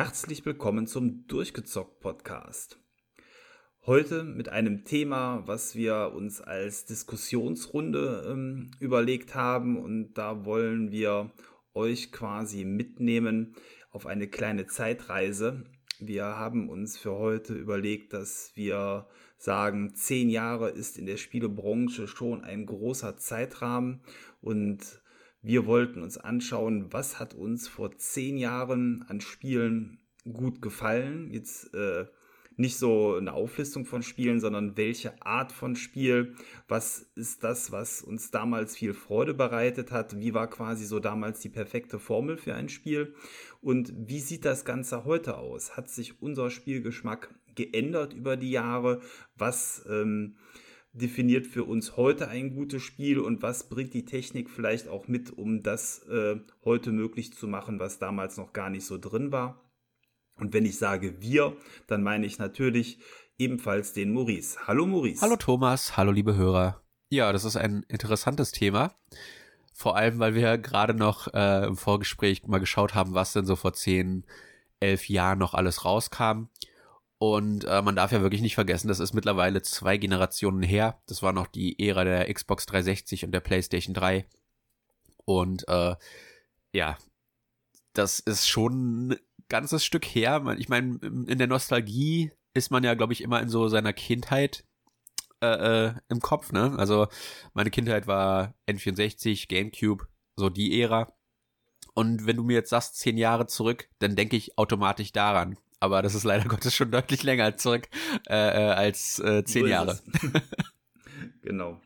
Herzlich willkommen zum Durchgezockt Podcast. Heute mit einem Thema, was wir uns als Diskussionsrunde ähm, überlegt haben und da wollen wir euch quasi mitnehmen auf eine kleine Zeitreise. Wir haben uns für heute überlegt, dass wir sagen, zehn Jahre ist in der Spielebranche schon ein großer Zeitrahmen und wir wollten uns anschauen, was hat uns vor zehn Jahren an Spielen gut gefallen. Jetzt äh, nicht so eine Auflistung von Spielen, sondern welche Art von Spiel, was ist das, was uns damals viel Freude bereitet hat, wie war quasi so damals die perfekte Formel für ein Spiel und wie sieht das Ganze heute aus? Hat sich unser Spielgeschmack geändert über die Jahre? Was ähm, definiert für uns heute ein gutes Spiel und was bringt die Technik vielleicht auch mit, um das äh, heute möglich zu machen, was damals noch gar nicht so drin war. Und wenn ich sage wir, dann meine ich natürlich ebenfalls den Maurice. Hallo Maurice. Hallo Thomas, hallo liebe Hörer. Ja, das ist ein interessantes Thema. Vor allem, weil wir gerade noch äh, im Vorgespräch mal geschaut haben, was denn so vor zehn, elf Jahren noch alles rauskam. Und äh, man darf ja wirklich nicht vergessen, das ist mittlerweile zwei Generationen her. Das war noch die Ära der Xbox 360 und der PlayStation 3. Und äh, ja, das ist schon ein ganzes Stück her. Ich meine, in der Nostalgie ist man ja, glaube ich, immer in so seiner Kindheit äh, äh, im Kopf. Ne? Also meine Kindheit war N64, GameCube, so die Ära. Und wenn du mir jetzt sagst, zehn Jahre zurück, dann denke ich automatisch daran aber das ist leider Gottes schon deutlich länger zurück äh, äh als äh, zehn so Jahre. genau.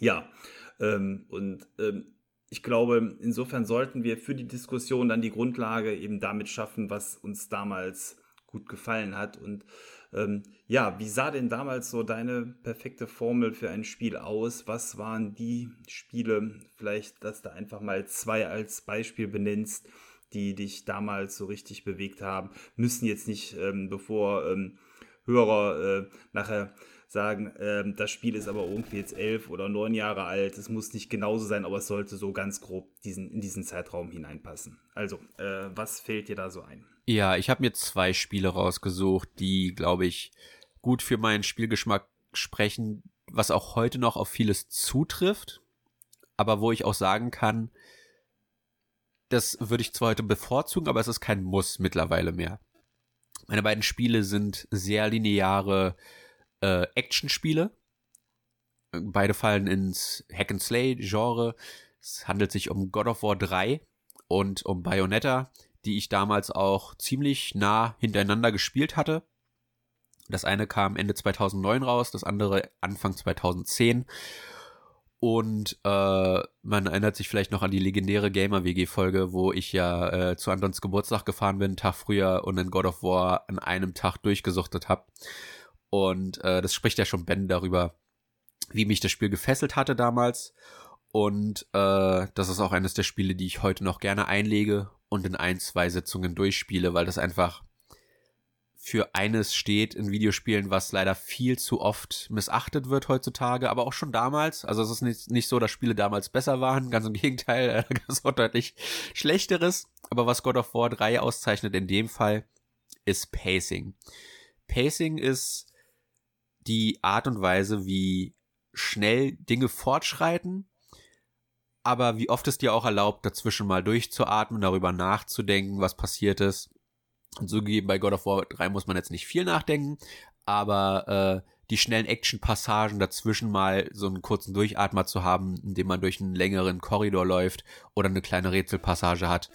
Ja, ähm, und ähm, ich glaube, insofern sollten wir für die Diskussion dann die Grundlage eben damit schaffen, was uns damals gut gefallen hat. Und ähm, ja, wie sah denn damals so deine perfekte Formel für ein Spiel aus? Was waren die Spiele, vielleicht, dass du einfach mal zwei als Beispiel benennst, die dich damals so richtig bewegt haben, müssen jetzt nicht, ähm, bevor ähm, Hörer äh, nachher sagen, ähm, das Spiel ist aber irgendwie jetzt elf oder neun Jahre alt. Es muss nicht genauso sein, aber es sollte so ganz grob diesen, in diesen Zeitraum hineinpassen. Also, äh, was fällt dir da so ein? Ja, ich habe mir zwei Spiele rausgesucht, die, glaube ich, gut für meinen Spielgeschmack sprechen, was auch heute noch auf vieles zutrifft, aber wo ich auch sagen kann, das würde ich zwar heute bevorzugen, aber es ist kein Muss mittlerweile mehr. Meine beiden Spiele sind sehr lineare äh, Action-Spiele. Beide fallen ins Hack and Slay Genre. Es handelt sich um God of War 3 und um Bayonetta, die ich damals auch ziemlich nah hintereinander gespielt hatte. Das eine kam Ende 2009 raus, das andere Anfang 2010. Und äh, man erinnert sich vielleicht noch an die legendäre Gamer-WG-Folge, wo ich ja äh, zu Antons Geburtstag gefahren bin, einen Tag früher und in God of War an einem Tag durchgesuchtet habe. Und äh, das spricht ja schon Ben darüber, wie mich das Spiel gefesselt hatte damals. Und äh, das ist auch eines der Spiele, die ich heute noch gerne einlege und in ein, zwei Sitzungen durchspiele, weil das einfach für eines steht in Videospielen, was leider viel zu oft missachtet wird heutzutage, aber auch schon damals. Also es ist nicht, nicht so, dass Spiele damals besser waren, ganz im Gegenteil, es auch deutlich schlechteres. Aber was God of War 3 auszeichnet in dem Fall, ist Pacing. Pacing ist die Art und Weise, wie schnell Dinge fortschreiten, aber wie oft es dir auch erlaubt, dazwischen mal durchzuatmen, darüber nachzudenken, was passiert ist und zugegeben, bei God of War 3 muss man jetzt nicht viel nachdenken, aber äh, die schnellen Action-Passagen dazwischen mal so einen kurzen Durchatmer zu haben, indem man durch einen längeren Korridor läuft oder eine kleine Rätselpassage hat,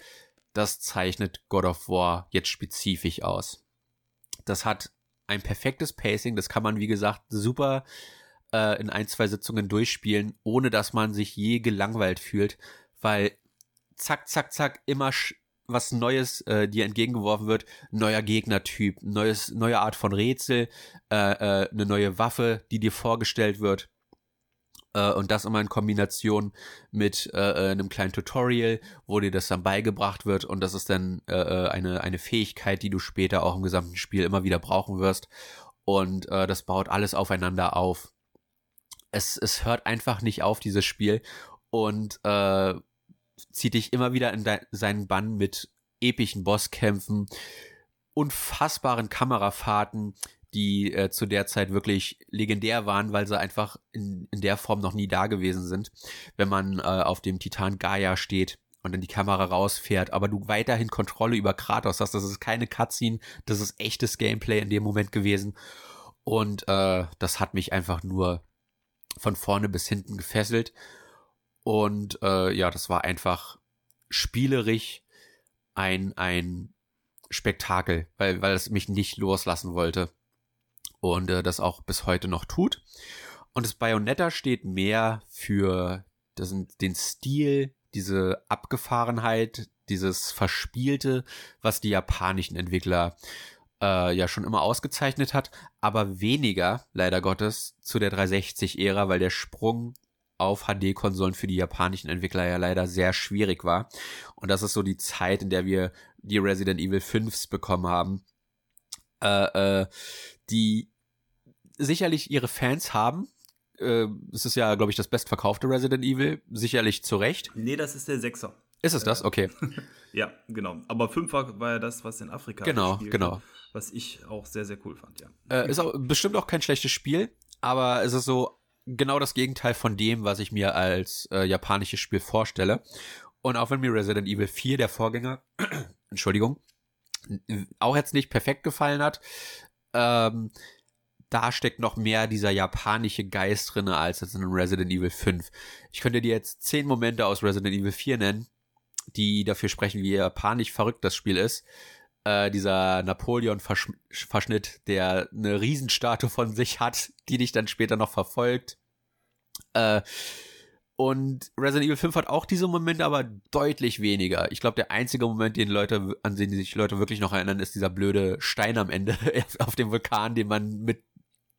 das zeichnet God of War jetzt spezifisch aus. Das hat ein perfektes Pacing, das kann man wie gesagt super äh, in ein, zwei Sitzungen durchspielen, ohne dass man sich je gelangweilt fühlt, weil zack, zack, zack, immer was Neues äh, dir entgegengeworfen wird, neuer Gegnertyp, neues, neue Art von Rätsel, äh, äh, eine neue Waffe, die dir vorgestellt wird. Äh, und das immer in Kombination mit äh, äh, einem kleinen Tutorial, wo dir das dann beigebracht wird. Und das ist dann äh, äh, eine, eine Fähigkeit, die du später auch im gesamten Spiel immer wieder brauchen wirst. Und äh, das baut alles aufeinander auf. Es, es hört einfach nicht auf, dieses Spiel. Und äh, zieht dich immer wieder in seinen Bann mit epischen Bosskämpfen, unfassbaren Kamerafahrten, die äh, zu der Zeit wirklich legendär waren, weil sie einfach in, in der Form noch nie da gewesen sind. Wenn man äh, auf dem Titan Gaia steht und dann die Kamera rausfährt, aber du weiterhin Kontrolle über Kratos hast. Das ist keine Cutscene, das ist echtes Gameplay in dem Moment gewesen. Und äh, das hat mich einfach nur von vorne bis hinten gefesselt. Und äh, ja, das war einfach spielerisch ein, ein Spektakel, weil, weil es mich nicht loslassen wollte. Und äh, das auch bis heute noch tut. Und das Bayonetta steht mehr für das, den Stil, diese Abgefahrenheit, dieses Verspielte, was die japanischen Entwickler äh, ja schon immer ausgezeichnet hat, aber weniger, leider Gottes, zu der 360-Ära, weil der Sprung auf HD-Konsolen für die japanischen Entwickler ja leider sehr schwierig war. Und das ist so die Zeit, in der wir die Resident Evil 5s bekommen haben, äh, äh, die sicherlich ihre Fans haben, äh, es ist ja, glaube ich, das bestverkaufte Resident Evil, sicherlich zu Recht. Nee, das ist der Sechser. Ist es das? Äh, okay. ja, genau. Aber Fünfer war ja das, was in Afrika Genau, genau. Was ich auch sehr, sehr cool fand, ja. Äh, ist auch bestimmt auch kein schlechtes Spiel, aber es ist so genau das Gegenteil von dem, was ich mir als äh, japanisches Spiel vorstelle. Und auch wenn mir Resident Evil 4, der Vorgänger, Entschuldigung, auch jetzt nicht perfekt gefallen hat, ähm, da steckt noch mehr dieser japanische Geist drin als jetzt in Resident Evil 5. Ich könnte dir jetzt zehn Momente aus Resident Evil 4 nennen, die dafür sprechen, wie japanisch verrückt das Spiel ist. Äh, dieser Napoleon-Verschnitt, der eine Riesenstatue von sich hat, die dich dann später noch verfolgt. Äh, und Resident Evil 5 hat auch diese Momente, aber deutlich weniger. Ich glaube, der einzige Moment, den Leute, an den sich Leute wirklich noch erinnern, ist dieser blöde Stein am Ende auf dem Vulkan, den man mit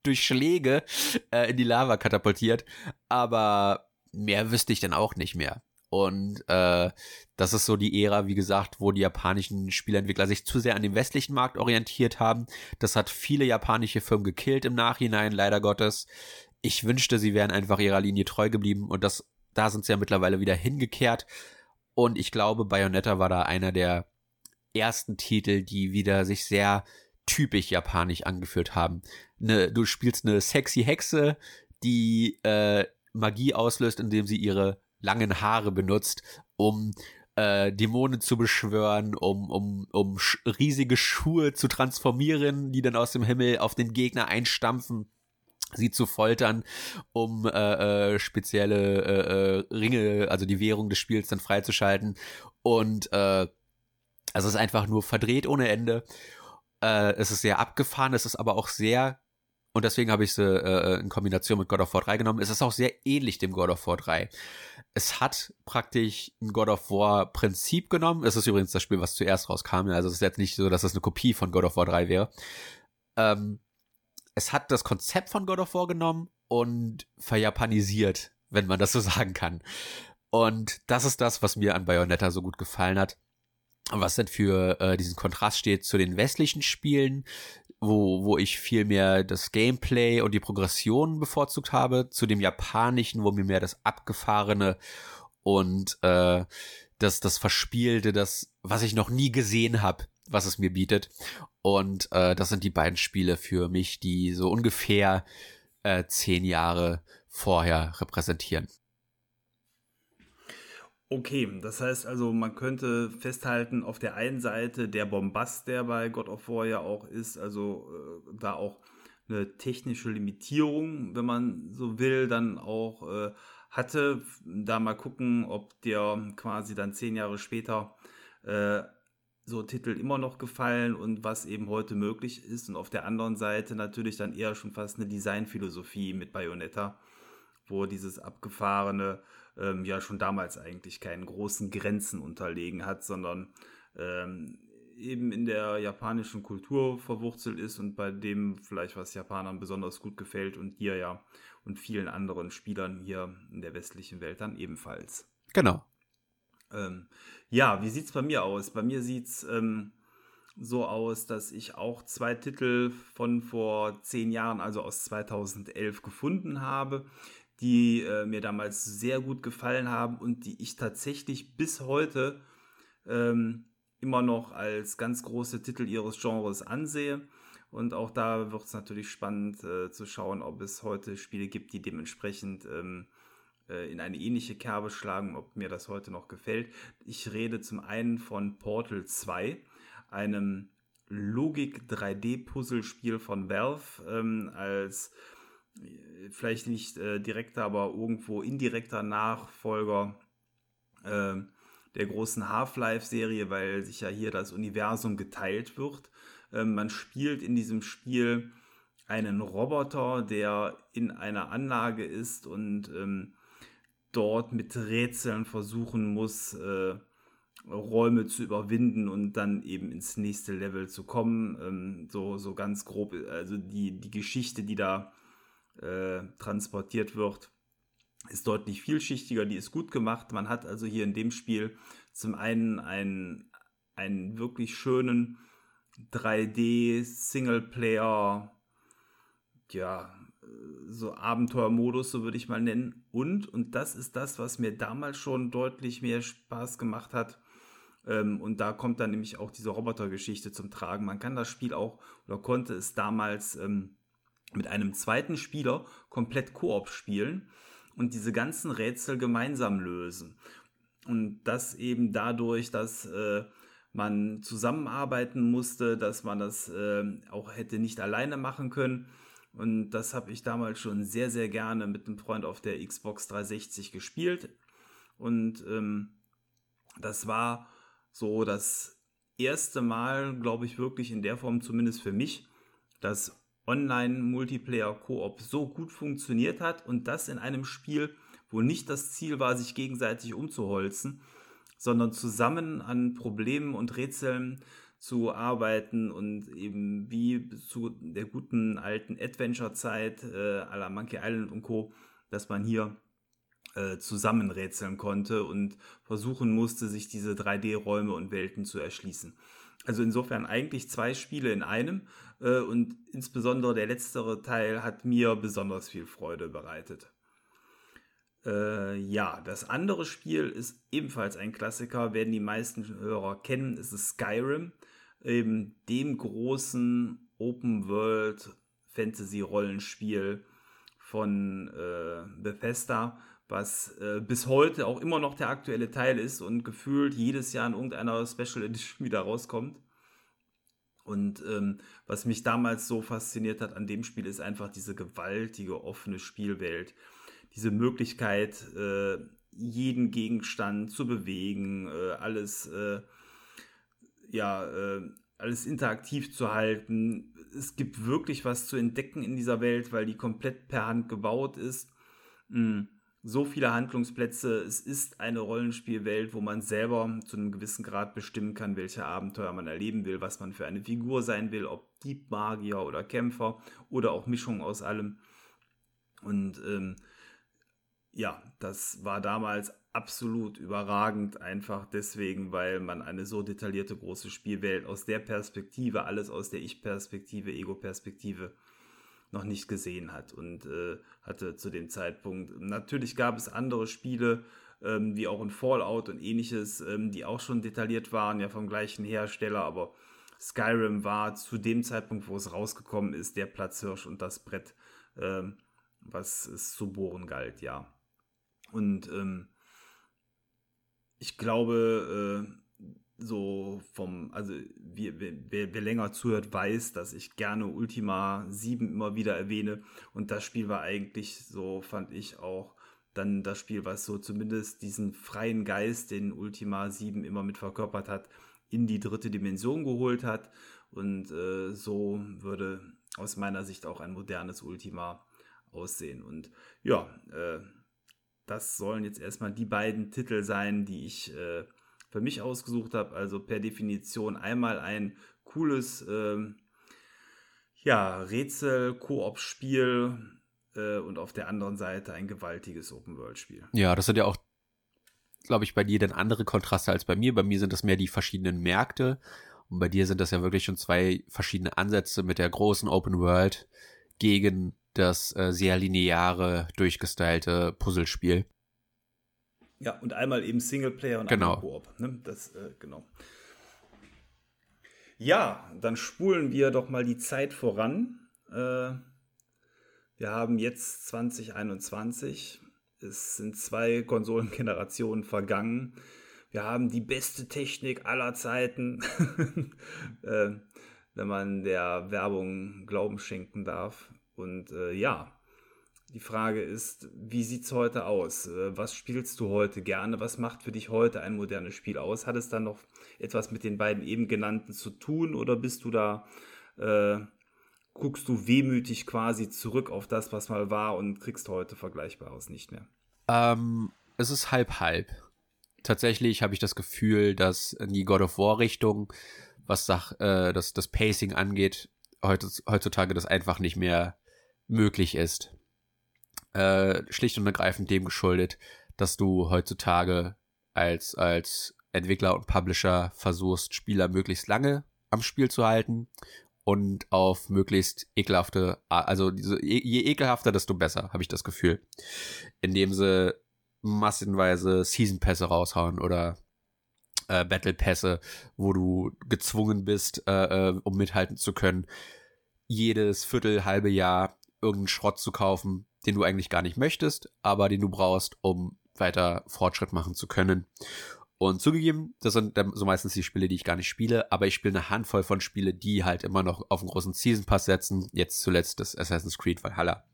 durch Schläge äh, in die Lava katapultiert. Aber mehr wüsste ich dann auch nicht mehr. Und äh, das ist so die Ära, wie gesagt, wo die japanischen Spielentwickler sich zu sehr an den westlichen Markt orientiert haben. Das hat viele japanische Firmen gekillt im Nachhinein, leider Gottes. Ich wünschte, sie wären einfach ihrer Linie treu geblieben und das, da sind sie ja mittlerweile wieder hingekehrt. Und ich glaube, Bayonetta war da einer der ersten Titel, die wieder sich sehr typisch japanisch angeführt haben. Ne, du spielst eine sexy Hexe, die äh, Magie auslöst, indem sie ihre langen Haare benutzt, um äh, Dämonen zu beschwören, um, um, um riesige Schuhe zu transformieren, die dann aus dem Himmel auf den Gegner einstampfen sie zu foltern, um äh, äh, spezielle äh, äh, Ringe, also die Währung des Spiels dann freizuschalten. Und äh, also es ist einfach nur verdreht ohne Ende. Äh, es ist sehr abgefahren, es ist aber auch sehr, und deswegen habe ich sie äh, in Kombination mit God of War 3 genommen, es ist auch sehr ähnlich dem God of War 3. Es hat praktisch ein God of War Prinzip genommen. Es ist übrigens das Spiel, was zuerst rauskam. Also es ist jetzt nicht so, dass es eine Kopie von God of War 3 wäre. Ähm, es hat das Konzept von God of War genommen und verjapanisiert, wenn man das so sagen kann. Und das ist das, was mir an Bayonetta so gut gefallen hat was denn für äh, diesen Kontrast steht zu den westlichen Spielen, wo, wo ich viel mehr das Gameplay und die Progression bevorzugt habe, zu dem japanischen, wo mir mehr das Abgefahrene und äh, das, das Verspielte, das, was ich noch nie gesehen habe, was es mir bietet. Und äh, das sind die beiden Spiele für mich, die so ungefähr äh, zehn Jahre vorher repräsentieren. Okay, das heißt also, man könnte festhalten, auf der einen Seite der Bombast, der bei God of War ja auch ist, also äh, da auch eine technische Limitierung, wenn man so will, dann auch äh, hatte. Da mal gucken, ob der quasi dann zehn Jahre später äh, so Titel immer noch gefallen und was eben heute möglich ist. Und auf der anderen Seite natürlich dann eher schon fast eine Designphilosophie mit Bayonetta, wo dieses abgefahrene ähm, ja schon damals eigentlich keinen großen Grenzen unterlegen hat, sondern ähm, eben in der japanischen Kultur verwurzelt ist und bei dem vielleicht was Japanern besonders gut gefällt und dir ja und vielen anderen Spielern hier in der westlichen Welt dann ebenfalls. Genau. Ähm, ja, wie sieht es bei mir aus? Bei mir sieht es ähm, so aus, dass ich auch zwei Titel von vor zehn Jahren, also aus 2011, gefunden habe, die äh, mir damals sehr gut gefallen haben und die ich tatsächlich bis heute ähm, immer noch als ganz große Titel ihres Genres ansehe. Und auch da wird es natürlich spannend äh, zu schauen, ob es heute Spiele gibt, die dementsprechend ähm, äh, in eine ähnliche Kerbe schlagen, ob mir das heute noch gefällt. Ich rede zum einen von Portal 2, einem Logik 3D-Puzzlespiel von Valve ähm, als vielleicht nicht äh, direkter, aber irgendwo indirekter Nachfolger äh, der großen Half-Life-Serie, weil sich ja hier das Universum geteilt wird. Ähm, man spielt in diesem Spiel einen Roboter, der in einer Anlage ist und ähm, dort mit Rätseln versuchen muss, äh, Räume zu überwinden und dann eben ins nächste Level zu kommen. Ähm, so, so ganz grob, also die, die Geschichte, die da äh, transportiert wird, ist deutlich vielschichtiger, die ist gut gemacht. Man hat also hier in dem Spiel zum einen einen, einen wirklich schönen 3D-Singleplayer, ja, so Abenteuermodus, so würde ich mal nennen. Und, und das ist das, was mir damals schon deutlich mehr Spaß gemacht hat. Ähm, und da kommt dann nämlich auch diese Robotergeschichte zum Tragen. Man kann das Spiel auch oder konnte es damals ähm, mit einem zweiten Spieler komplett Koop spielen und diese ganzen Rätsel gemeinsam lösen. Und das eben dadurch, dass äh, man zusammenarbeiten musste, dass man das äh, auch hätte nicht alleine machen können. Und das habe ich damals schon sehr, sehr gerne mit einem Freund auf der Xbox 360 gespielt. Und ähm, das war so das erste Mal, glaube ich, wirklich in der Form, zumindest für mich, dass Online-Multiplayer-Koop so gut funktioniert hat und das in einem Spiel, wo nicht das Ziel war, sich gegenseitig umzuholzen, sondern zusammen an Problemen und Rätseln zu arbeiten und eben wie zu der guten alten Adventure-Zeit äh, à la Monkey Island und Co., dass man hier äh, zusammenrätseln konnte und versuchen musste, sich diese 3D-Räume und Welten zu erschließen. Also insofern eigentlich zwei Spiele in einem und insbesondere der letztere Teil hat mir besonders viel Freude bereitet. Äh, ja, das andere Spiel ist ebenfalls ein Klassiker, werden die meisten Hörer kennen, es ist Skyrim, eben dem großen Open World Fantasy Rollenspiel von äh, Bethesda, was äh, bis heute auch immer noch der aktuelle Teil ist und gefühlt jedes Jahr in irgendeiner Special Edition wieder rauskommt. Und ähm, was mich damals so fasziniert hat an dem Spiel, ist einfach diese gewaltige offene Spielwelt. Diese Möglichkeit, äh, jeden Gegenstand zu bewegen, äh, alles, äh, ja, äh, alles interaktiv zu halten. Es gibt wirklich was zu entdecken in dieser Welt, weil die komplett per Hand gebaut ist. Mhm so viele Handlungsplätze. Es ist eine Rollenspielwelt, wo man selber zu einem gewissen Grad bestimmen kann, welche Abenteuer man erleben will, was man für eine Figur sein will, ob Diebmagier oder Kämpfer oder auch Mischung aus allem. Und ähm, ja, das war damals absolut überragend, einfach deswegen, weil man eine so detaillierte große Spielwelt aus der Perspektive, alles aus der Ich-Perspektive, Ego-Perspektive, noch nicht gesehen hat und äh, hatte zu dem Zeitpunkt. Natürlich gab es andere Spiele, ähm, wie auch in Fallout und ähnliches, ähm, die auch schon detailliert waren, ja vom gleichen Hersteller, aber Skyrim war zu dem Zeitpunkt, wo es rausgekommen ist, der Platzhirsch und das Brett, ähm, was es zu bohren galt, ja. Und ähm, ich glaube, äh, so vom, also wer, wer, wer, länger zuhört, weiß, dass ich gerne Ultima 7 immer wieder erwähne. Und das Spiel war eigentlich, so fand ich auch, dann das Spiel, was so zumindest diesen freien Geist, den Ultima 7 immer mit verkörpert hat, in die dritte Dimension geholt hat. Und äh, so würde aus meiner Sicht auch ein modernes Ultima aussehen. Und ja, äh, das sollen jetzt erstmal die beiden Titel sein, die ich äh, für mich ausgesucht habe. Also per Definition einmal ein cooles ähm, ja, Rätsel-Koop-Spiel äh, und auf der anderen Seite ein gewaltiges Open-World-Spiel. Ja, das sind ja auch, glaube ich, bei dir dann andere Kontraste als bei mir. Bei mir sind das mehr die verschiedenen Märkte und bei dir sind das ja wirklich schon zwei verschiedene Ansätze mit der großen Open World gegen das äh, sehr lineare, durchgestylte Puzzlespiel. Ja, und einmal eben Singleplayer und genau. einmal Koop. Ne? Das, äh, genau. Ja, dann spulen wir doch mal die Zeit voran. Äh, wir haben jetzt 2021. Es sind zwei Konsolengenerationen vergangen. Wir haben die beste Technik aller Zeiten, äh, wenn man der Werbung Glauben schenken darf. Und äh, ja, die Frage ist, wie sieht es heute aus? Äh, was spielst du heute gerne? Was macht für dich heute ein modernes Spiel aus? Hat es dann noch etwas mit den beiden eben genannten zu tun oder bist du da, äh, guckst du wehmütig quasi zurück auf das, was mal war und kriegst heute Vergleichbares nicht mehr? Ähm, es ist halb halb. Tatsächlich habe ich das Gefühl, dass in die God of War Richtung, was Sach, äh, das, das Pacing angeht, heutzutage das einfach nicht mehr möglich ist. Äh, schlicht und ergreifend dem geschuldet, dass du heutzutage als, als Entwickler und Publisher versuchst, Spieler möglichst lange am Spiel zu halten und auf möglichst ekelhafte, also diese, je ekelhafter, desto besser, habe ich das Gefühl. Indem sie massenweise Season Pässe raushauen oder äh, Battle Pässe, wo du gezwungen bist, äh, äh, um mithalten zu können, jedes Viertel, halbe Jahr irgendeinen Schrott zu kaufen, den du eigentlich gar nicht möchtest, aber den du brauchst, um weiter Fortschritt machen zu können. Und zugegeben, das sind so meistens die Spiele, die ich gar nicht spiele, aber ich spiele eine Handvoll von Spiele, die halt immer noch auf einen großen Season Pass setzen. Jetzt zuletzt das Assassin's Creed Valhalla,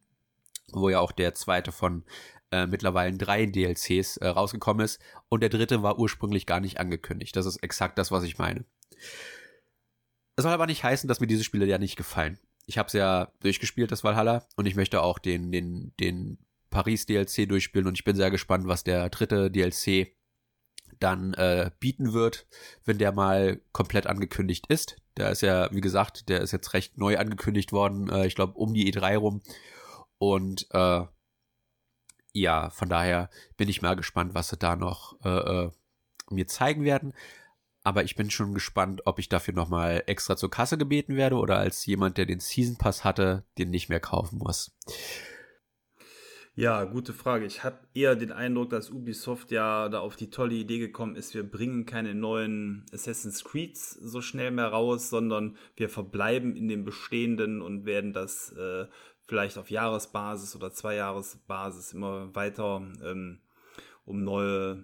wo ja auch der zweite von äh, mittlerweile drei DLCs äh, rausgekommen ist und der dritte war ursprünglich gar nicht angekündigt. Das ist exakt das, was ich meine. Das soll aber nicht heißen, dass mir diese Spiele ja nicht gefallen ich habe es ja durchgespielt, das Valhalla, und ich möchte auch den, den, den Paris DLC durchspielen und ich bin sehr gespannt, was der dritte DLC dann äh, bieten wird, wenn der mal komplett angekündigt ist. Der ist ja, wie gesagt, der ist jetzt recht neu angekündigt worden, äh, ich glaube um die E3 rum. Und äh, ja, von daher bin ich mal gespannt, was sie da noch äh, äh, mir zeigen werden. Aber ich bin schon gespannt, ob ich dafür nochmal extra zur Kasse gebeten werde oder als jemand, der den Season Pass hatte, den nicht mehr kaufen muss. Ja, gute Frage. Ich habe eher den Eindruck, dass Ubisoft ja da auf die tolle Idee gekommen ist, wir bringen keine neuen Assassin's Creeds so schnell mehr raus, sondern wir verbleiben in dem bestehenden und werden das äh, vielleicht auf Jahresbasis oder Zweijahresbasis immer weiter ähm, um neue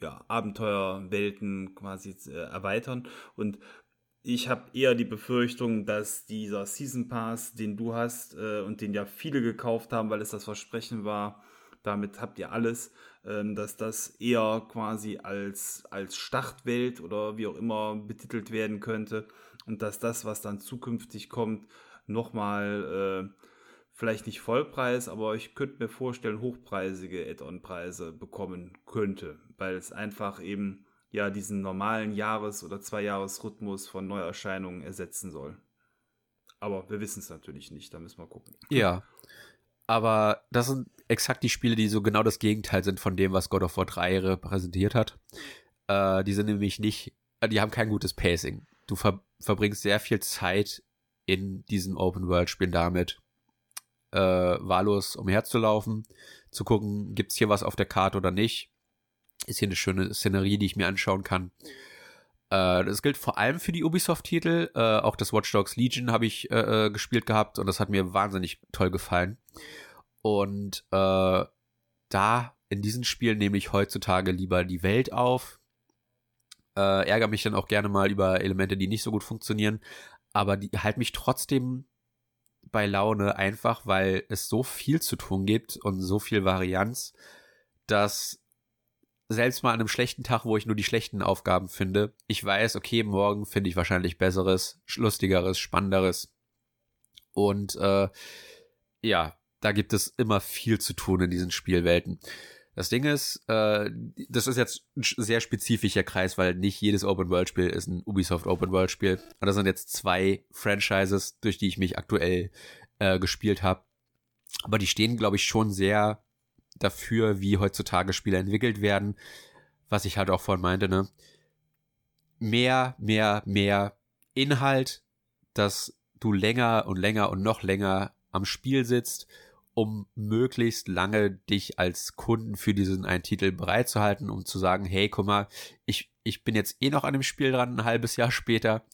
ja, Abenteuerwelten quasi äh, erweitern. Und ich habe eher die Befürchtung, dass dieser Season Pass, den du hast äh, und den ja viele gekauft haben, weil es das Versprechen war, damit habt ihr alles, ähm, dass das eher quasi als, als Startwelt oder wie auch immer betitelt werden könnte und dass das, was dann zukünftig kommt, nochmal äh, vielleicht nicht Vollpreis, aber ich könnte mir vorstellen, hochpreisige Add-on-Preise bekommen könnte, weil es einfach eben ja diesen normalen Jahres- oder Zwei-Jahres-Rhythmus von Neuerscheinungen ersetzen soll. Aber wir wissen es natürlich nicht, da müssen wir gucken. Ja. Aber das sind exakt die Spiele, die so genau das Gegenteil sind von dem, was God of War 3 repräsentiert hat. Äh, die sind nämlich nicht, die haben kein gutes Pacing. Du ver verbringst sehr viel Zeit in diesen Open-World-Spielen damit, äh, wahllos umherzulaufen, zu gucken, gibt's hier was auf der Karte oder nicht. Ist hier eine schöne Szenerie, die ich mir anschauen kann. Äh, das gilt vor allem für die Ubisoft-Titel. Äh, auch das Watch Dogs Legion habe ich äh, äh, gespielt gehabt und das hat mir wahnsinnig toll gefallen. Und äh, da in diesen Spielen nehme ich heutzutage lieber die Welt auf. Äh, ärgere mich dann auch gerne mal über Elemente, die nicht so gut funktionieren, aber die halten mich trotzdem bei Laune, einfach weil es so viel zu tun gibt und so viel Varianz, dass selbst mal an einem schlechten Tag, wo ich nur die schlechten Aufgaben finde, ich weiß, okay, morgen finde ich wahrscheinlich besseres, lustigeres, spannenderes. Und äh, ja, da gibt es immer viel zu tun in diesen Spielwelten. Das Ding ist, äh, das ist jetzt ein sehr spezifischer Kreis, weil nicht jedes Open-World-Spiel ist ein Ubisoft Open-World-Spiel. Und das sind jetzt zwei Franchises, durch die ich mich aktuell äh, gespielt habe. Aber die stehen, glaube ich, schon sehr dafür, wie heutzutage Spiele entwickelt werden. Was ich halt auch vorhin meinte, ne? Mehr, mehr, mehr Inhalt, dass du länger und länger und noch länger am Spiel sitzt um möglichst lange dich als Kunden für diesen einen Titel bereitzuhalten, um zu sagen, hey, guck mal, ich, ich bin jetzt eh noch an dem Spiel dran, ein halbes Jahr später,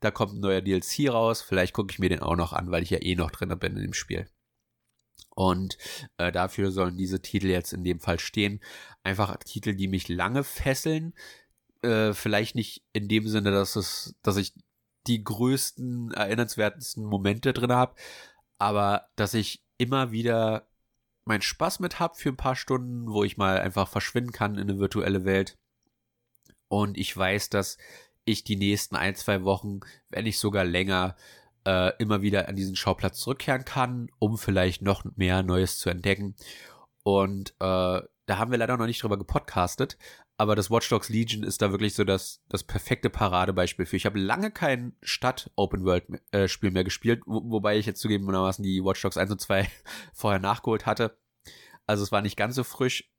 da kommt ein neuer DLC raus, vielleicht gucke ich mir den auch noch an, weil ich ja eh noch drin bin in dem Spiel. Und äh, dafür sollen diese Titel jetzt in dem Fall stehen. Einfach Titel, die mich lange fesseln. Äh, vielleicht nicht in dem Sinne, dass es, dass ich die größten, erinnernswertesten Momente drin habe, aber dass ich immer wieder meinen Spaß mit habe für ein paar Stunden, wo ich mal einfach verschwinden kann in eine virtuelle Welt. Und ich weiß, dass ich die nächsten ein, zwei Wochen, wenn nicht sogar länger, äh, immer wieder an diesen Schauplatz zurückkehren kann, um vielleicht noch mehr Neues zu entdecken. Und äh, da haben wir leider noch nicht drüber gepodcastet, aber das Watch Dogs Legion ist da wirklich so das, das perfekte Paradebeispiel für. Ich habe lange kein Stadt-Open-World-Spiel äh, mehr gespielt, wo, wobei ich jetzt zugegebenermaßen die Watch Dogs 1 und 2 vorher nachgeholt hatte. Also es war nicht ganz so frisch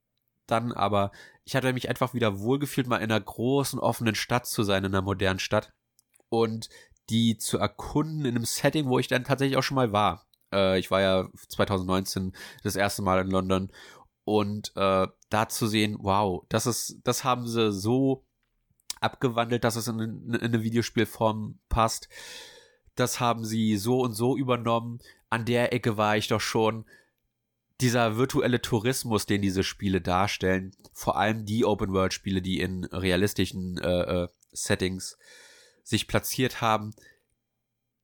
dann, aber ich hatte mich einfach wieder wohlgefühlt, mal in einer großen, offenen Stadt zu sein, in einer modernen Stadt. Und die zu erkunden in einem Setting, wo ich dann tatsächlich auch schon mal war. Äh, ich war ja 2019 das erste Mal in London und äh, da zu sehen, wow, das ist, das haben sie so abgewandelt, dass es in, in, eine Videospielform passt. Das haben sie so und so übernommen. An der Ecke war ich doch schon. Dieser virtuelle Tourismus, den diese Spiele darstellen, vor allem die Open-World-Spiele, die in realistischen äh, äh, Settings sich platziert haben,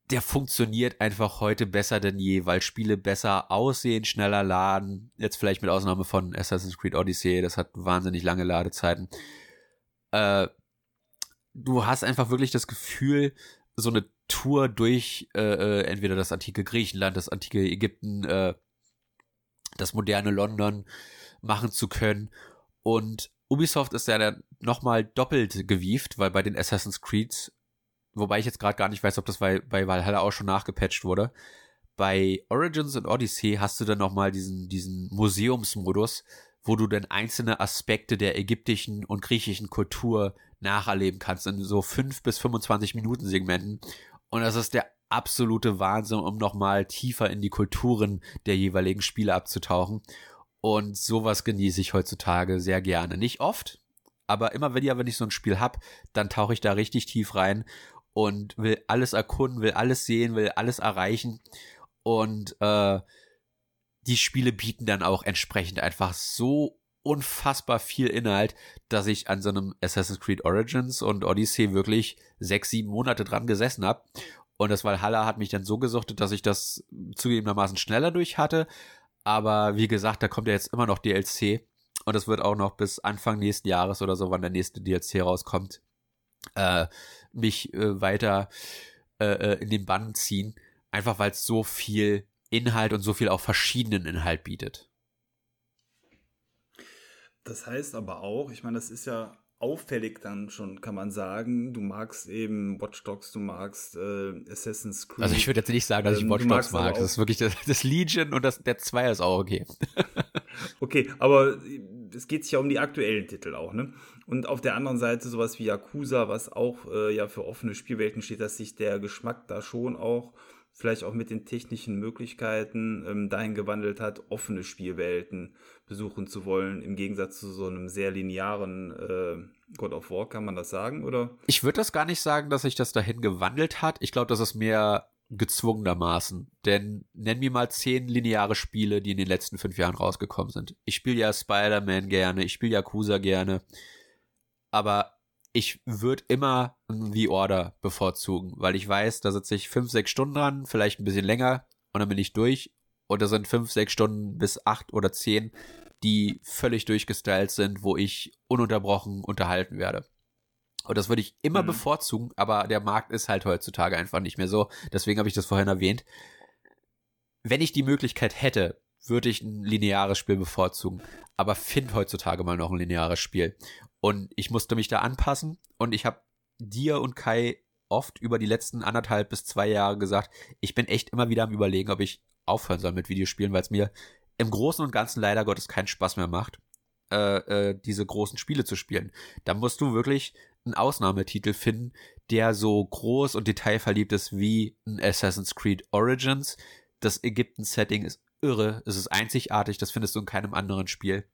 der funktioniert einfach heute besser denn je, weil Spiele besser aussehen, schneller laden. Jetzt vielleicht mit Ausnahme von Assassin's Creed Odyssey, das hat wahnsinnig lange Ladezeiten. Äh, du hast einfach wirklich das Gefühl, so eine Tour durch äh, äh, entweder das antike Griechenland, das antike Ägypten, äh, das moderne London machen zu können. Und Ubisoft ist ja dann nochmal doppelt gewieft, weil bei den Assassin's Creed wobei ich jetzt gerade gar nicht weiß, ob das bei, bei Valhalla auch schon nachgepatcht wurde. Bei Origins und Odyssey hast du dann nochmal diesen, diesen Museumsmodus, wo du dann einzelne Aspekte der ägyptischen und griechischen Kultur nacherleben kannst in so 5 bis 25 Minuten Segmenten. Und das ist der absolute Wahnsinn, um nochmal tiefer in die Kulturen der jeweiligen Spiele abzutauchen. Und sowas genieße ich heutzutage sehr gerne. Nicht oft, aber immer wenn, ich so ein Spiel hab, dann tauche ich da richtig tief rein und will alles erkunden, will alles sehen, will alles erreichen. Und äh, die Spiele bieten dann auch entsprechend einfach so unfassbar viel Inhalt, dass ich an so einem Assassin's Creed Origins und Odyssey wirklich sechs, sieben Monate dran gesessen habe. Und das Valhalla hat mich dann so gesuchtet, dass ich das zugegebenermaßen schneller durch hatte. Aber wie gesagt, da kommt ja jetzt immer noch DLC. Und es wird auch noch bis Anfang nächsten Jahres oder so, wann der nächste DLC rauskommt, äh, mich äh, weiter äh, äh, in den Bann ziehen, einfach weil es so viel Inhalt und so viel auch verschiedenen Inhalt bietet. Das heißt aber auch, ich meine, das ist ja auffällig dann schon, kann man sagen. Du magst eben Watch Dogs, du magst äh, Assassin's Creed. Also ich würde jetzt nicht sagen, dass ich ähm, Watch Dogs mag. Das ist wirklich das, das Legion und das, der Zweier ist auch okay. okay, aber es geht sich ja um die aktuellen Titel auch, ne? Und auf der anderen Seite sowas wie Yakuza, was auch äh, ja für offene Spielwelten steht, dass sich der Geschmack da schon auch vielleicht auch mit den technischen Möglichkeiten ähm, dahin gewandelt hat, offene Spielwelten besuchen zu wollen, im Gegensatz zu so einem sehr linearen äh, God of War, kann man das sagen, oder? Ich würde das gar nicht sagen, dass sich das dahin gewandelt hat. Ich glaube, das ist mehr gezwungenermaßen. Denn nenn mir mal zehn lineare Spiele, die in den letzten fünf Jahren rausgekommen sind. Ich spiele ja Spider-Man gerne, ich spiele Yakuza gerne aber ich würde immer The Order bevorzugen, weil ich weiß, da sitze ich fünf, sechs Stunden dran, vielleicht ein bisschen länger und dann bin ich durch. Und da sind fünf, sechs Stunden bis acht oder zehn, die völlig durchgestylt sind, wo ich ununterbrochen unterhalten werde. Und das würde ich immer mhm. bevorzugen, aber der Markt ist halt heutzutage einfach nicht mehr so. Deswegen habe ich das vorhin erwähnt. Wenn ich die Möglichkeit hätte, würde ich ein lineares Spiel bevorzugen. Aber find heutzutage mal noch ein lineares Spiel. Und ich musste mich da anpassen und ich habe dir und Kai oft über die letzten anderthalb bis zwei Jahre gesagt, ich bin echt immer wieder am überlegen, ob ich aufhören soll mit Videospielen, weil es mir im Großen und Ganzen leider Gottes keinen Spaß mehr macht, äh, äh, diese großen Spiele zu spielen. Da musst du wirklich einen Ausnahmetitel finden, der so groß und detailverliebt ist wie ein Assassin's Creed Origins. Das Ägypten-Setting ist irre, es ist einzigartig, das findest du in keinem anderen Spiel.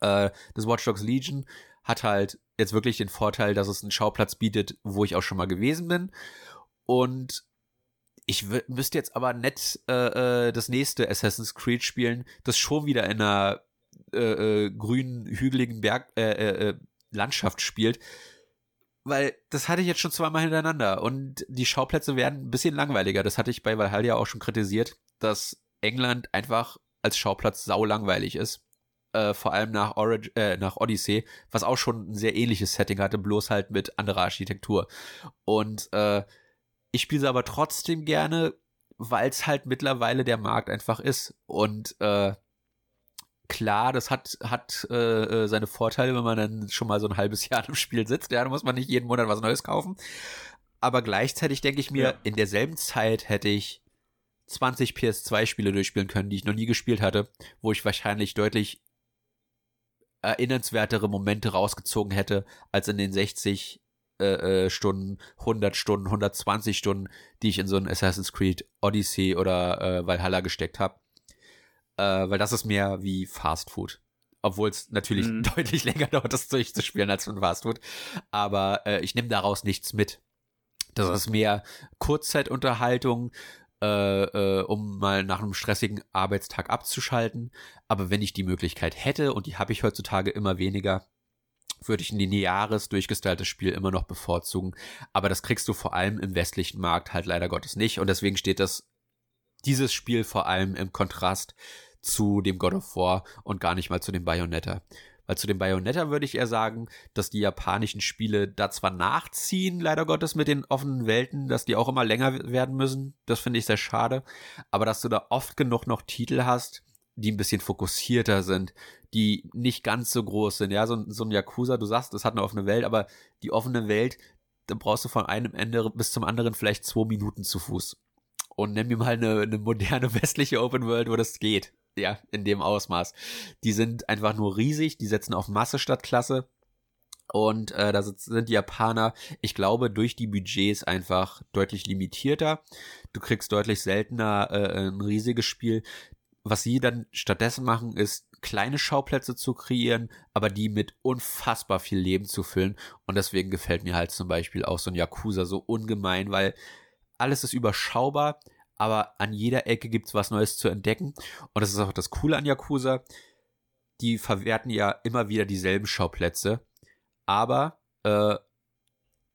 Äh, das Watch Dogs Legion hat halt jetzt wirklich den Vorteil, dass es einen Schauplatz bietet, wo ich auch schon mal gewesen bin. Und ich müsste jetzt aber nicht äh, äh, das nächste Assassin's Creed spielen, das schon wieder in einer äh, äh, grünen, hügeligen Berg, äh, äh, äh, Landschaft spielt. Weil das hatte ich jetzt schon zweimal hintereinander und die Schauplätze werden ein bisschen langweiliger. Das hatte ich bei Valhalla auch schon kritisiert, dass England einfach als Schauplatz sau langweilig ist. Äh, vor allem nach, Orig äh, nach Odyssey, was auch schon ein sehr ähnliches Setting hatte, bloß halt mit anderer Architektur. Und äh, ich spiele sie aber trotzdem gerne, weil es halt mittlerweile der Markt einfach ist. Und äh, klar, das hat, hat äh, äh, seine Vorteile, wenn man dann schon mal so ein halbes Jahr im Spiel sitzt. Ja, da muss man nicht jeden Monat was Neues kaufen. Aber gleichzeitig denke ich mir, ja. in derselben Zeit hätte ich 20 PS2-Spiele durchspielen können, die ich noch nie gespielt hatte, wo ich wahrscheinlich deutlich erinnernswertere Momente rausgezogen hätte, als in den 60 äh, äh, Stunden, 100 Stunden, 120 Stunden, die ich in so ein Assassin's Creed Odyssey oder äh, Valhalla gesteckt habe. Äh, weil das ist mehr wie Fast Food. Obwohl es natürlich mhm. deutlich länger dauert, das durchzuspielen als ein Fast Food. Aber äh, ich nehme daraus nichts mit. Das ist mehr Kurzzeitunterhaltung, äh, äh, um mal nach einem stressigen Arbeitstag abzuschalten. Aber wenn ich die Möglichkeit hätte, und die habe ich heutzutage immer weniger, würde ich ein lineares, durchgestyltes Spiel immer noch bevorzugen. Aber das kriegst du vor allem im westlichen Markt halt leider Gottes nicht. Und deswegen steht das, dieses Spiel vor allem im Kontrast zu dem God of War und gar nicht mal zu dem Bayonetta. Weil zu dem Bayonetta würde ich eher sagen, dass die japanischen Spiele da zwar nachziehen, leider Gottes, mit den offenen Welten, dass die auch immer länger werden müssen. Das finde ich sehr schade. Aber dass du da oft genug noch Titel hast, die ein bisschen fokussierter sind, die nicht ganz so groß sind. Ja, so, so ein Yakuza, du sagst, das hat eine offene Welt, aber die offene Welt, da brauchst du von einem Ende bis zum anderen vielleicht zwei Minuten zu Fuß. Und nimm mir mal eine, eine moderne westliche Open World, wo das geht. Ja, in dem Ausmaß. Die sind einfach nur riesig, die setzen auf Masse statt Klasse. Und äh, da sind die Japaner, ich glaube, durch die Budgets einfach deutlich limitierter. Du kriegst deutlich seltener äh, ein riesiges Spiel was sie dann stattdessen machen, ist kleine Schauplätze zu kreieren, aber die mit unfassbar viel Leben zu füllen. Und deswegen gefällt mir halt zum Beispiel auch so ein Yakuza so ungemein, weil alles ist überschaubar, aber an jeder Ecke gibt's was Neues zu entdecken. Und das ist auch das Coole an Yakuza. Die verwerten ja immer wieder dieselben Schauplätze, aber äh,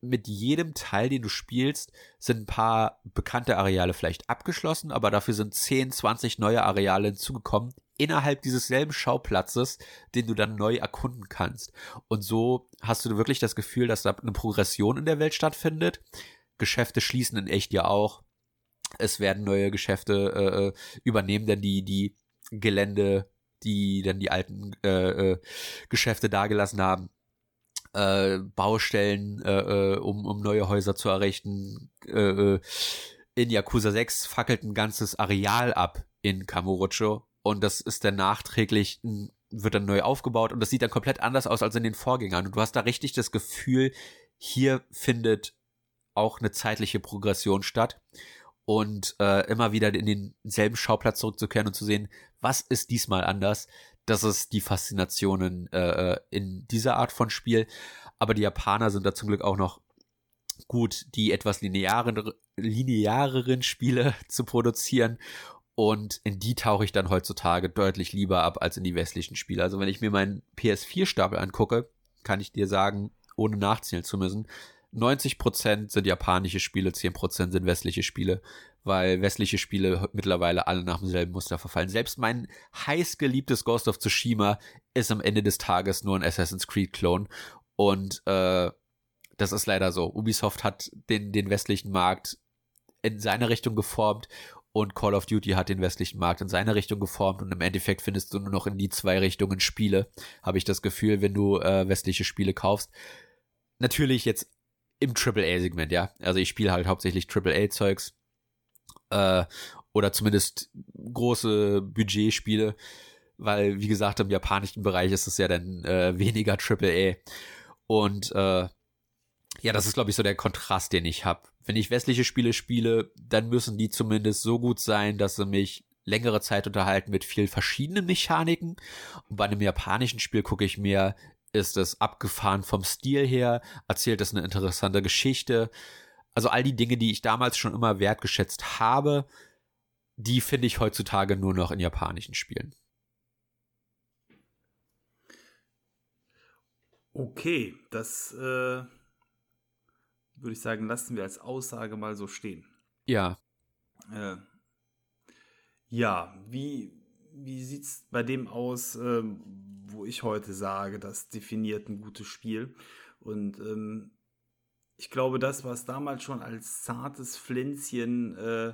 mit jedem Teil, den du spielst, sind ein paar bekannte Areale vielleicht abgeschlossen, aber dafür sind 10, 20 neue Areale hinzugekommen innerhalb dieses selben Schauplatzes, den du dann neu erkunden kannst. Und so hast du wirklich das Gefühl, dass da eine Progression in der Welt stattfindet. Geschäfte schließen in echt ja auch. Es werden neue Geschäfte äh, äh übernehmen dann die die Gelände, die dann die alten äh, äh, Geschäfte dagelassen haben äh, Baustellen, äh, äh, um, um neue Häuser zu errichten. Äh, äh in Yakuza 6 fackelt ein ganzes Areal ab in Kamurocho und das ist dann nachträglich, wird dann neu aufgebaut und das sieht dann komplett anders aus als in den Vorgängern. Und du hast da richtig das Gefühl, hier findet auch eine zeitliche Progression statt und äh, immer wieder in denselben Schauplatz zurückzukehren und zu sehen, was ist diesmal anders das ist die Faszination äh, in dieser Art von Spiel. Aber die Japaner sind da zum Glück auch noch gut, die etwas linearen, lineareren Spiele zu produzieren. Und in die tauche ich dann heutzutage deutlich lieber ab als in die westlichen Spiele. Also wenn ich mir meinen PS4-Stapel angucke, kann ich dir sagen, ohne nachzählen zu müssen, 90% sind japanische Spiele, 10% sind westliche Spiele weil westliche Spiele mittlerweile alle nach demselben Muster verfallen. Selbst mein heiß geliebtes Ghost of Tsushima ist am Ende des Tages nur ein Assassin's Creed-Klon. Und äh, das ist leider so. Ubisoft hat den, den westlichen Markt in seine Richtung geformt und Call of Duty hat den westlichen Markt in seine Richtung geformt und im Endeffekt findest du nur noch in die zwei Richtungen Spiele, habe ich das Gefühl, wenn du äh, westliche Spiele kaufst. Natürlich jetzt im AAA-Segment, ja. Also ich spiele halt hauptsächlich AAA-Zeugs äh, oder zumindest große Budgetspiele, weil, wie gesagt, im japanischen Bereich ist es ja dann äh, weniger AAA. Und äh, ja, das ist, glaube ich, so der Kontrast, den ich habe. Wenn ich westliche Spiele spiele, dann müssen die zumindest so gut sein, dass sie mich längere Zeit unterhalten mit vielen verschiedenen Mechaniken. Und bei einem japanischen Spiel gucke ich mir, ist es abgefahren vom Stil her, erzählt es eine interessante Geschichte. Also all die Dinge, die ich damals schon immer wertgeschätzt habe, die finde ich heutzutage nur noch in japanischen Spielen. Okay, das äh, würde ich sagen, lassen wir als Aussage mal so stehen. Ja. Äh, ja, wie, wie sieht es bei dem aus, äh, wo ich heute sage, das definiert ein gutes Spiel? Und ähm, ich glaube, das, was damals schon als zartes Pflänzchen äh,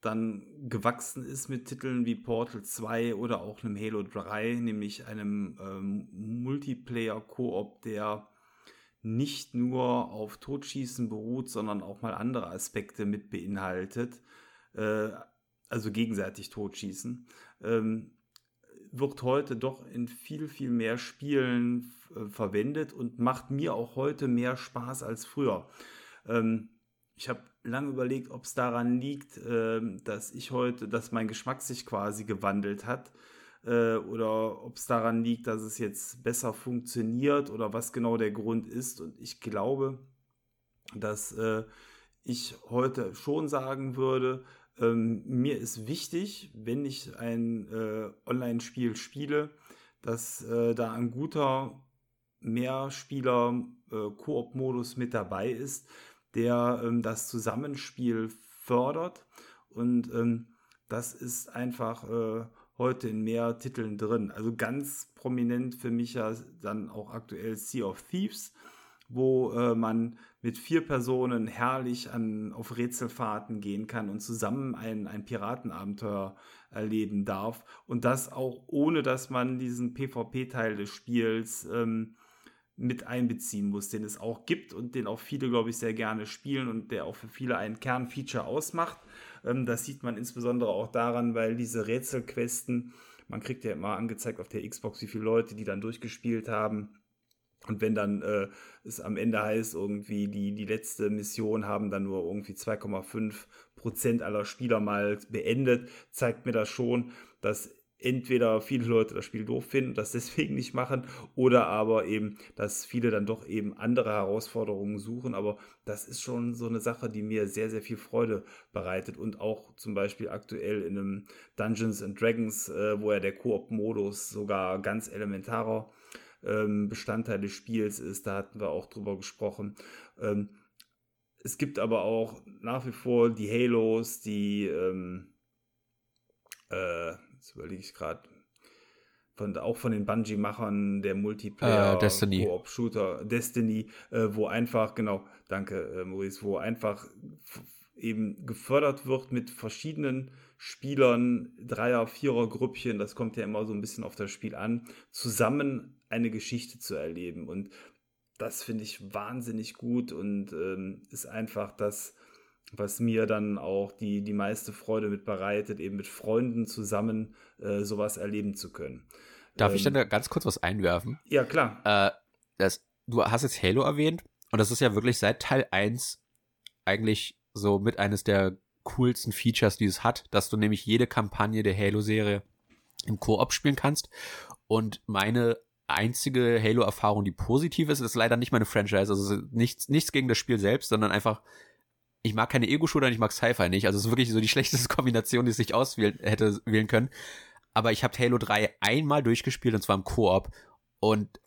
dann gewachsen ist mit Titeln wie Portal 2 oder auch einem Halo 3, nämlich einem ähm, Multiplayer-Koop, der nicht nur auf Totschießen beruht, sondern auch mal andere Aspekte mit beinhaltet, äh, also gegenseitig Totschießen, ähm, wird heute doch in viel, viel mehr Spielen äh, verwendet und macht mir auch heute mehr Spaß als früher. Ähm, ich habe lange überlegt, ob es daran liegt, äh, dass ich heute, dass mein Geschmack sich quasi gewandelt hat äh, oder ob es daran liegt, dass es jetzt besser funktioniert oder was genau der Grund ist. Und ich glaube, dass äh, ich heute schon sagen würde, ähm, mir ist wichtig, wenn ich ein äh, Online-Spiel spiele, dass äh, da ein guter Mehrspieler-Koop-Modus äh, mit dabei ist, der ähm, das Zusammenspiel fördert. Und ähm, das ist einfach äh, heute in mehr Titeln drin. Also ganz prominent für mich ja dann auch aktuell Sea of Thieves, wo äh, man mit vier Personen herrlich an, auf Rätselfahrten gehen kann und zusammen ein, ein Piratenabenteuer erleben darf. Und das auch ohne, dass man diesen PvP-Teil des Spiels ähm, mit einbeziehen muss, den es auch gibt und den auch viele, glaube ich, sehr gerne spielen und der auch für viele ein Kernfeature ausmacht. Ähm, das sieht man insbesondere auch daran, weil diese Rätselquesten, man kriegt ja immer angezeigt auf der Xbox, wie viele Leute die dann durchgespielt haben. Und wenn dann äh, es am Ende heißt, irgendwie die, die letzte Mission haben dann nur irgendwie 2,5 Prozent aller Spieler mal beendet, zeigt mir das schon, dass entweder viele Leute das Spiel doof finden und das deswegen nicht machen oder aber eben, dass viele dann doch eben andere Herausforderungen suchen. Aber das ist schon so eine Sache, die mir sehr, sehr viel Freude bereitet und auch zum Beispiel aktuell in einem Dungeons and Dragons, äh, wo ja der Koop-Modus sogar ganz elementarer ähm, Bestandteil des Spiels ist. Da hatten wir auch drüber gesprochen. Ähm, es gibt aber auch nach wie vor die Halos, die ähm, äh, jetzt überlege ich gerade, von, auch von den Bungie-Machern der Multiplayer, uh, Destiny. Shooter, Destiny, äh, wo einfach, genau, danke äh, Maurice, wo einfach eben gefördert wird mit verschiedenen Spielern, Dreier-, Vierer-Grüppchen, das kommt ja immer so ein bisschen auf das Spiel an, zusammen eine Geschichte zu erleben. Und das finde ich wahnsinnig gut und ähm, ist einfach das, was mir dann auch die, die meiste Freude mit bereitet, eben mit Freunden zusammen äh, sowas erleben zu können. Darf ähm, ich dann da ganz kurz was einwerfen? Ja, klar. Äh, das, du hast jetzt Halo erwähnt und das ist ja wirklich seit Teil 1 eigentlich so mit eines der coolsten Features, die es hat, dass du nämlich jede Kampagne der Halo-Serie im Koop spielen kannst. Und meine einzige Halo-Erfahrung, die positiv ist, ist leider nicht meine Franchise. Also nichts, nichts gegen das Spiel selbst, sondern einfach ich mag keine Ego-Shooter und ich mag Sci-Fi nicht. Also es ist wirklich so die schlechteste Kombination, die sich auswählen hätte wählen können. Aber ich habe Halo 3 einmal durchgespielt und zwar im Koop. Und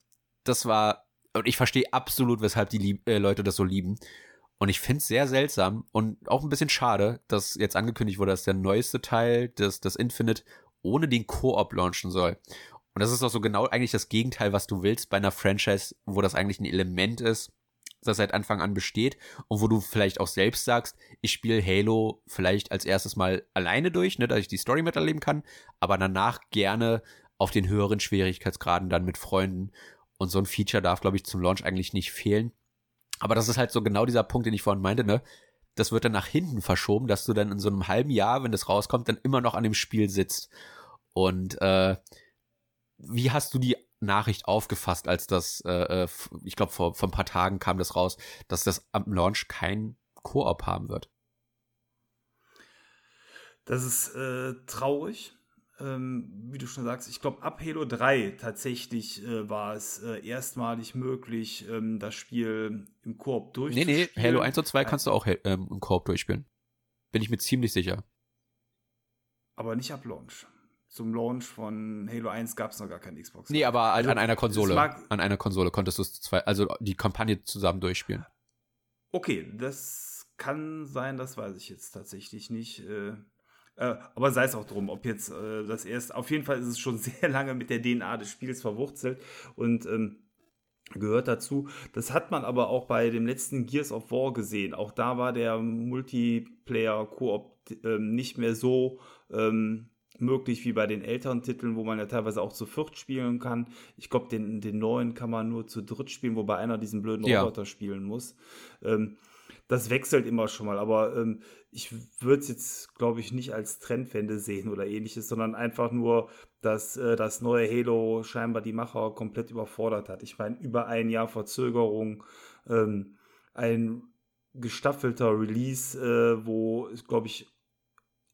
das war, und ich verstehe absolut, weshalb die äh, Leute das so lieben. Und ich finde es sehr seltsam und auch ein bisschen schade, dass jetzt angekündigt wurde, dass der neueste Teil des, des Infinite ohne den Koop launchen soll. Und das ist auch so genau eigentlich das Gegenteil, was du willst bei einer Franchise, wo das eigentlich ein Element ist, das seit Anfang an besteht und wo du vielleicht auch selbst sagst, ich spiele Halo vielleicht als erstes mal alleine durch, ne, dass ich die Story miterleben kann, aber danach gerne auf den höheren Schwierigkeitsgraden dann mit Freunden. Und so ein Feature darf, glaube ich, zum Launch eigentlich nicht fehlen. Aber das ist halt so genau dieser Punkt, den ich vorhin meinte, ne? Das wird dann nach hinten verschoben, dass du dann in so einem halben Jahr, wenn das rauskommt, dann immer noch an dem Spiel sitzt. Und äh, wie hast du die Nachricht aufgefasst, als das, äh, äh ich glaube, vor, vor ein paar Tagen kam das raus, dass das am Launch kein Koop haben wird. Das ist äh, traurig. Ähm, wie du schon sagst, ich glaube, ab Halo 3 tatsächlich äh, war es äh, erstmalig möglich, ähm, das Spiel im Koop durchzuspielen. Nee, nee, Halo 1 und 2 kannst du auch ähm, im Koop durchspielen. Bin ich mir ziemlich sicher. Aber nicht ab Launch. Zum Launch von Halo 1 gab es noch gar kein Xbox. Nee, aber also, an einer Konsole. An einer Konsole konntest du zwei, also die Kampagne zusammen durchspielen. Okay, das kann sein, das weiß ich jetzt tatsächlich nicht. Äh, äh, aber sei es auch drum, ob jetzt äh, das erst, auf jeden Fall ist es schon sehr lange mit der DNA des Spiels verwurzelt und ähm, gehört dazu. Das hat man aber auch bei dem letzten Gears of War gesehen. Auch da war der Multiplayer-Koop ähm, nicht mehr so ähm, möglich wie bei den älteren Titeln, wo man ja teilweise auch zu viert spielen kann. Ich glaube, den, den neuen kann man nur zu dritt spielen, wobei einer diesen blöden Roboter ja. spielen muss. Ähm, das wechselt immer schon mal, aber ähm, ich würde es jetzt, glaube ich, nicht als Trendwende sehen oder ähnliches, sondern einfach nur, dass äh, das neue Halo scheinbar die Macher komplett überfordert hat. Ich meine, über ein Jahr Verzögerung, ähm, ein gestaffelter Release, äh, wo, glaube ich,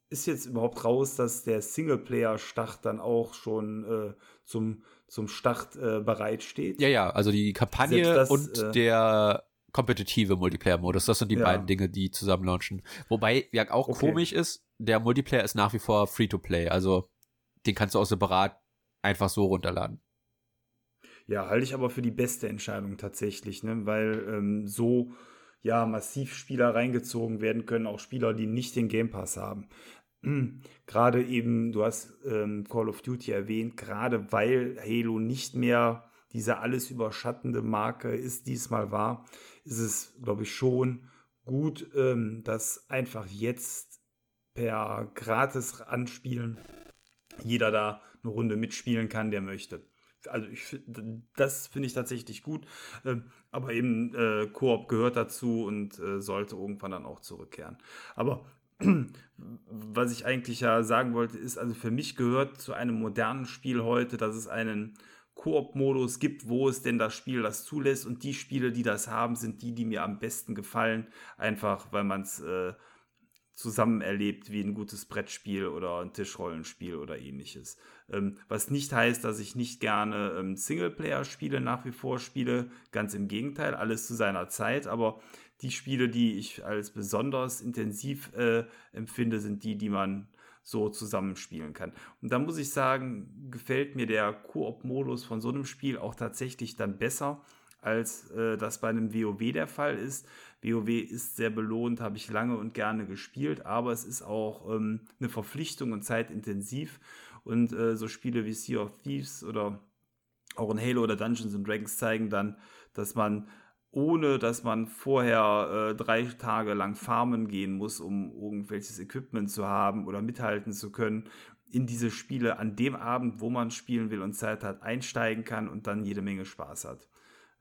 ist jetzt überhaupt raus, dass der Singleplayer-Start dann auch schon äh, zum, zum Start äh, bereitsteht? Ja, ja, also die Kampagne das, und äh, der kompetitive Multiplayer-Modus, das sind die ja. beiden Dinge, die zusammen launchen. Wobei ja auch okay. komisch ist, der Multiplayer ist nach wie vor Free-to-Play, also den kannst du auch separat einfach so runterladen. Ja, halte ich aber für die beste Entscheidung tatsächlich, ne? weil ähm, so ja massiv Spieler reingezogen werden können, auch Spieler, die nicht den Game Pass haben. gerade eben, du hast ähm, Call of Duty erwähnt, gerade weil Halo nicht mehr diese alles überschattende Marke ist, diesmal war, ist es, glaube ich, schon gut, ähm, dass einfach jetzt per gratis Anspielen jeder da eine Runde mitspielen kann, der möchte. Also ich, das finde ich tatsächlich gut, ähm, aber eben äh, Koop gehört dazu und äh, sollte irgendwann dann auch zurückkehren. Aber was ich eigentlich ja sagen wollte, ist, also für mich gehört zu einem modernen Spiel heute, dass es einen Koop-Modus gibt, wo es denn das Spiel das zulässt. Und die Spiele, die das haben, sind die, die mir am besten gefallen. Einfach, weil man es äh, zusammen erlebt, wie ein gutes Brettspiel oder ein Tischrollenspiel oder ähnliches. Ähm, was nicht heißt, dass ich nicht gerne ähm, Singleplayer-Spiele nach wie vor spiele. Ganz im Gegenteil, alles zu seiner Zeit. Aber die Spiele, die ich als besonders intensiv äh, empfinde, sind die, die man so zusammenspielen kann. Und da muss ich sagen, gefällt mir der Koop-Modus von so einem Spiel auch tatsächlich dann besser, als äh, das bei einem WoW der Fall ist. WoW ist sehr belohnt, habe ich lange und gerne gespielt, aber es ist auch ähm, eine Verpflichtung und zeitintensiv. Und äh, so Spiele wie Sea of Thieves oder auch in Halo oder Dungeons and Dragons zeigen dann, dass man ohne dass man vorher äh, drei Tage lang farmen gehen muss, um irgendwelches Equipment zu haben oder mithalten zu können, in diese Spiele an dem Abend, wo man spielen will und Zeit hat, einsteigen kann und dann jede Menge Spaß hat.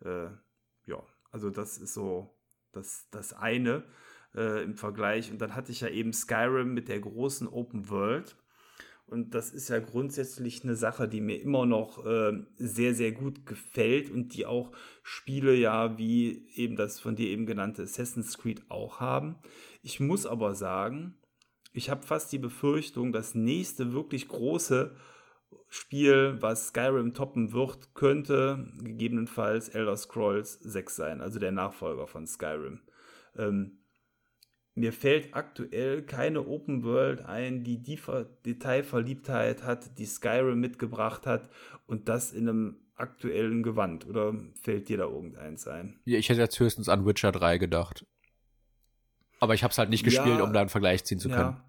Äh, ja, also das ist so das, das eine äh, im Vergleich. Und dann hatte ich ja eben Skyrim mit der großen Open World. Und das ist ja grundsätzlich eine Sache, die mir immer noch äh, sehr, sehr gut gefällt und die auch Spiele ja wie eben das von dir eben genannte Assassin's Creed auch haben. Ich muss aber sagen, ich habe fast die Befürchtung, das nächste wirklich große Spiel, was Skyrim toppen wird, könnte gegebenenfalls Elder Scrolls 6 sein, also der Nachfolger von Skyrim. Ähm, mir fällt aktuell keine Open World ein, die die Detailverliebtheit hat, die Skyrim mitgebracht hat und das in einem aktuellen Gewand. Oder fällt dir da irgendeins ein? Ja, ich hätte jetzt höchstens an Witcher 3 gedacht. Aber ich habe es halt nicht gespielt, ja, um da einen Vergleich ziehen zu können. Ja.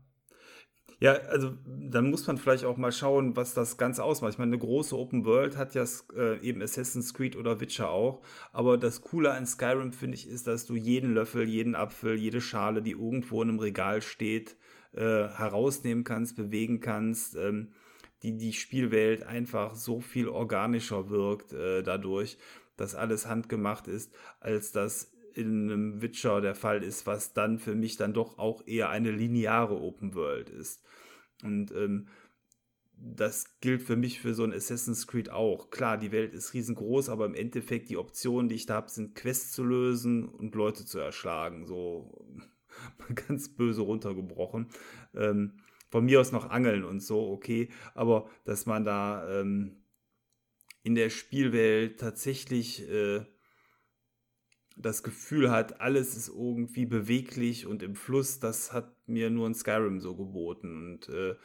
Ja, also dann muss man vielleicht auch mal schauen, was das Ganze ausmacht. Ich meine, eine große Open World hat ja äh, eben Assassin's Creed oder Witcher auch. Aber das Coole an Skyrim, finde ich, ist, dass du jeden Löffel, jeden Apfel, jede Schale, die irgendwo in einem Regal steht, äh, herausnehmen kannst, bewegen kannst. Ähm, die, die Spielwelt einfach so viel organischer wirkt äh, dadurch, dass alles handgemacht ist, als das in einem Witcher der Fall ist, was dann für mich dann doch auch eher eine lineare Open World ist. Und ähm, das gilt für mich für so ein Assassin's Creed auch. Klar, die Welt ist riesengroß, aber im Endeffekt die Optionen, die ich da habe, sind Quests zu lösen und Leute zu erschlagen. So ganz böse runtergebrochen. Ähm, von mir aus noch angeln und so, okay, aber dass man da ähm, in der Spielwelt tatsächlich äh, das Gefühl hat, alles ist irgendwie beweglich und im Fluss, das hat mir nur ein Skyrim so geboten. Und äh,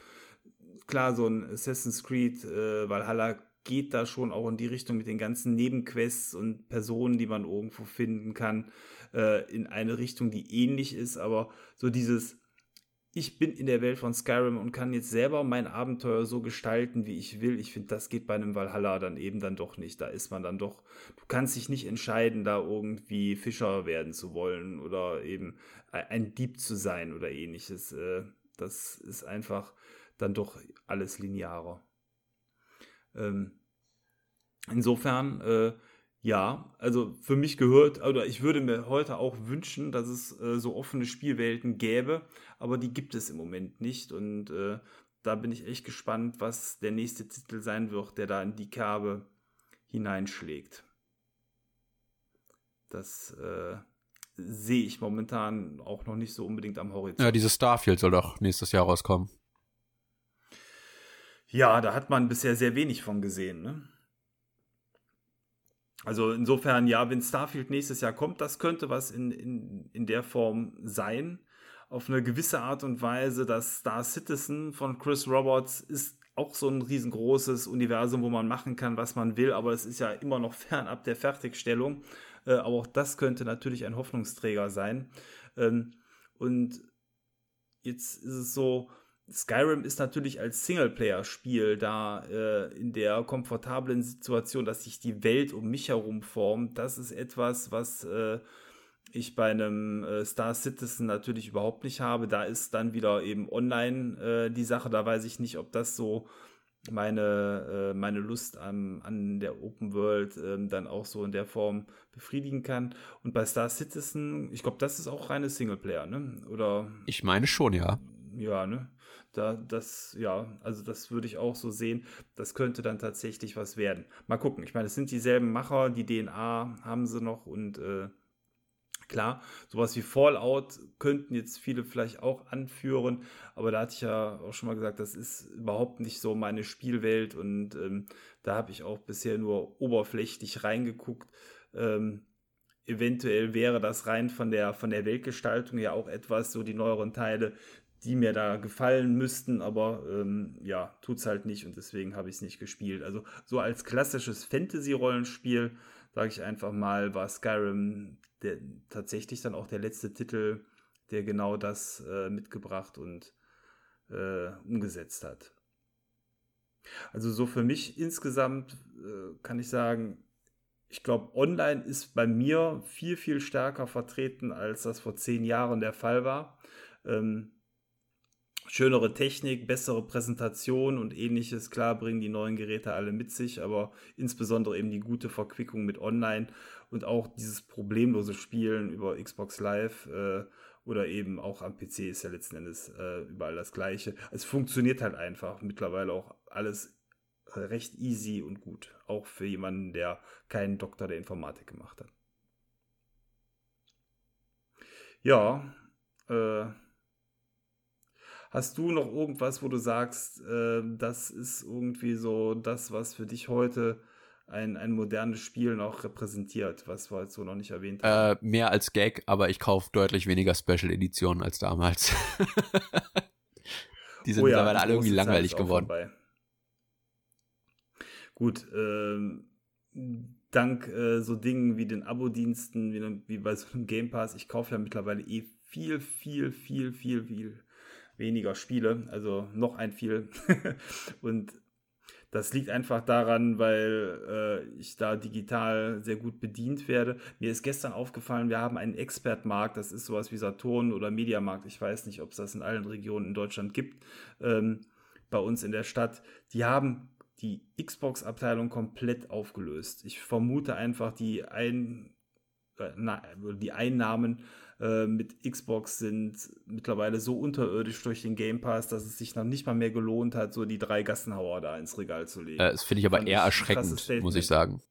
klar, so ein Assassin's Creed äh, Valhalla geht da schon auch in die Richtung mit den ganzen Nebenquests und Personen, die man irgendwo finden kann, äh, in eine Richtung, die ähnlich ist, aber so dieses ich bin in der Welt von Skyrim und kann jetzt selber mein Abenteuer so gestalten, wie ich will. Ich finde, das geht bei einem Valhalla dann eben dann doch nicht. Da ist man dann doch, du kannst dich nicht entscheiden, da irgendwie Fischer werden zu wollen oder eben ein Dieb zu sein oder ähnliches. Äh, das ist einfach dann doch alles linearer. Ähm, insofern, äh, ja, also für mich gehört, oder ich würde mir heute auch wünschen, dass es äh, so offene Spielwelten gäbe, aber die gibt es im Moment nicht und äh, da bin ich echt gespannt, was der nächste Titel sein wird, der da in die Kerbe hineinschlägt. Das äh, sehe ich momentan auch noch nicht so unbedingt am Horizont. Ja, dieses Starfield soll doch nächstes Jahr rauskommen. Ja, da hat man bisher sehr wenig von gesehen, ne? Also insofern, ja, wenn Starfield nächstes Jahr kommt, das könnte was in, in, in der Form sein. Auf eine gewisse Art und Weise, das Star Citizen von Chris Roberts ist auch so ein riesengroßes Universum, wo man machen kann, was man will, aber es ist ja immer noch fernab der Fertigstellung. Äh, aber auch das könnte natürlich ein Hoffnungsträger sein. Ähm, und jetzt ist es so, Skyrim ist natürlich als Singleplayer-Spiel da äh, in der komfortablen Situation, dass sich die Welt um mich herum formt. Das ist etwas, was äh, ich bei einem äh, Star Citizen natürlich überhaupt nicht habe. Da ist dann wieder eben online äh, die Sache. Da weiß ich nicht, ob das so meine, äh, meine Lust an, an der Open World ähm, dann auch so in der Form befriedigen kann. Und bei Star Citizen, ich glaube, das ist auch reine Singleplayer, ne? Oder? Ich meine schon, ja. Ja, ne? Da, das, ja, also das würde ich auch so sehen. Das könnte dann tatsächlich was werden. Mal gucken. Ich meine, es sind dieselben Macher, die DNA haben sie noch und äh, klar, sowas wie Fallout könnten jetzt viele vielleicht auch anführen, aber da hatte ich ja auch schon mal gesagt, das ist überhaupt nicht so meine Spielwelt und ähm, da habe ich auch bisher nur oberflächlich reingeguckt. Ähm, eventuell wäre das rein von der, von der Weltgestaltung ja auch etwas, so die neueren Teile, die mir da gefallen müssten, aber ähm, ja, tut's halt nicht und deswegen habe ich es nicht gespielt. Also so als klassisches Fantasy-Rollenspiel, sage ich einfach mal, war Skyrim der, tatsächlich dann auch der letzte Titel, der genau das äh, mitgebracht und äh, umgesetzt hat. Also so für mich insgesamt äh, kann ich sagen, ich glaube, online ist bei mir viel, viel stärker vertreten, als das vor zehn Jahren der Fall war. Ähm, schönere Technik, bessere Präsentation und ähnliches. Klar bringen die neuen Geräte alle mit sich, aber insbesondere eben die gute Verquickung mit Online und auch dieses problemlose Spielen über Xbox Live äh, oder eben auch am PC ist ja letzten Endes äh, überall das Gleiche. Es funktioniert halt einfach mittlerweile auch alles recht easy und gut, auch für jemanden, der keinen Doktor der Informatik gemacht hat. Ja, äh, Hast du noch irgendwas, wo du sagst, äh, das ist irgendwie so das, was für dich heute ein, ein modernes Spiel noch repräsentiert, was wir jetzt so noch nicht erwähnt haben? Äh, mehr als Gag, aber ich kaufe deutlich weniger Special Editionen als damals. die sind oh ja, mittlerweile alle irgendwie langweilig geworden. Vorbei. Gut, ähm, dank äh, so Dingen wie den Abo-Diensten, wie, wie, bei so einem Game Pass, ich kaufe ja mittlerweile eh viel, viel, viel, viel, viel weniger Spiele, also noch ein viel. und das liegt einfach daran, weil äh, ich da digital sehr gut bedient werde. Mir ist gestern aufgefallen, wir haben einen Expertmarkt, das ist sowas wie Saturn oder Mediamarkt. Ich weiß nicht, ob es das in allen Regionen in Deutschland gibt. Ähm, bei uns in der Stadt. Die haben die Xbox-Abteilung komplett aufgelöst. Ich vermute einfach, die, ein, äh, na, die Einnahmen äh, mit Xbox sind mittlerweile so unterirdisch durch den Game Pass, dass es sich noch nicht mal mehr gelohnt hat, so die drei Gassenhauer da ins Regal zu legen. Äh, das finde ich aber Fand eher erschreckend, muss ich sagen.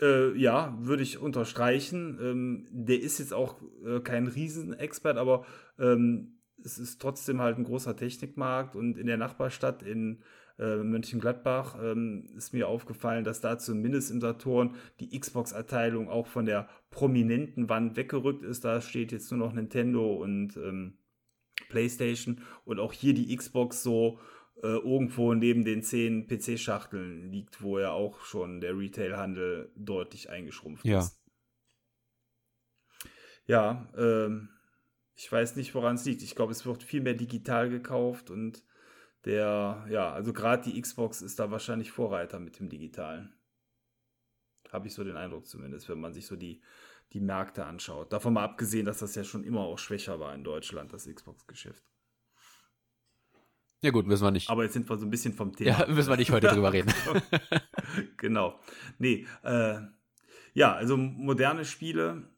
Äh, ja, würde ich unterstreichen. Ähm, der ist jetzt auch äh, kein Riesenexpert, aber ähm, es ist trotzdem halt ein großer Technikmarkt und in der Nachbarstadt in äh, Mönchengladbach ähm, ist mir aufgefallen, dass da zumindest im Saturn die Xbox-Abteilung auch von der prominenten Wand weggerückt ist. Da steht jetzt nur noch Nintendo und ähm, PlayStation und auch hier die Xbox so äh, irgendwo neben den zehn PC-Schachteln liegt, wo ja auch schon der Retail-Handel deutlich eingeschrumpft ja. ist. Ja, ähm, ich weiß nicht, woran es liegt. Ich glaube, es wird viel mehr digital gekauft und der, ja, also gerade die Xbox ist da wahrscheinlich Vorreiter mit dem Digitalen. Habe ich so den Eindruck zumindest, wenn man sich so die, die Märkte anschaut. Davon mal abgesehen, dass das ja schon immer auch schwächer war in Deutschland, das Xbox-Geschäft. Ja gut, müssen wir nicht. Aber jetzt sind wir so ein bisschen vom Thema. Ja, müssen wir nicht heute drüber reden. genau. Nee, äh, ja, also moderne Spiele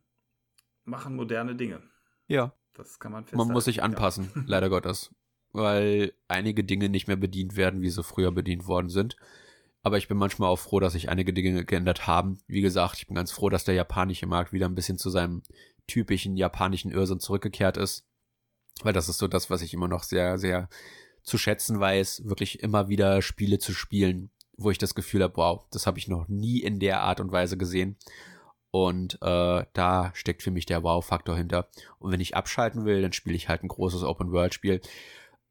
machen moderne Dinge. Ja. Das kann man festhalten. Man muss sich anpassen, ja. leider Gottes. Weil einige Dinge nicht mehr bedient werden, wie sie früher bedient worden sind. Aber ich bin manchmal auch froh, dass sich einige Dinge geändert haben. Wie gesagt, ich bin ganz froh, dass der japanische Markt wieder ein bisschen zu seinem typischen japanischen Irrsinn zurückgekehrt ist. Weil das ist so das, was ich immer noch sehr, sehr zu schätzen weiß, wirklich immer wieder Spiele zu spielen, wo ich das Gefühl habe, wow, das habe ich noch nie in der Art und Weise gesehen. Und äh, da steckt für mich der Wow-Faktor hinter. Und wenn ich abschalten will, dann spiele ich halt ein großes Open-World-Spiel.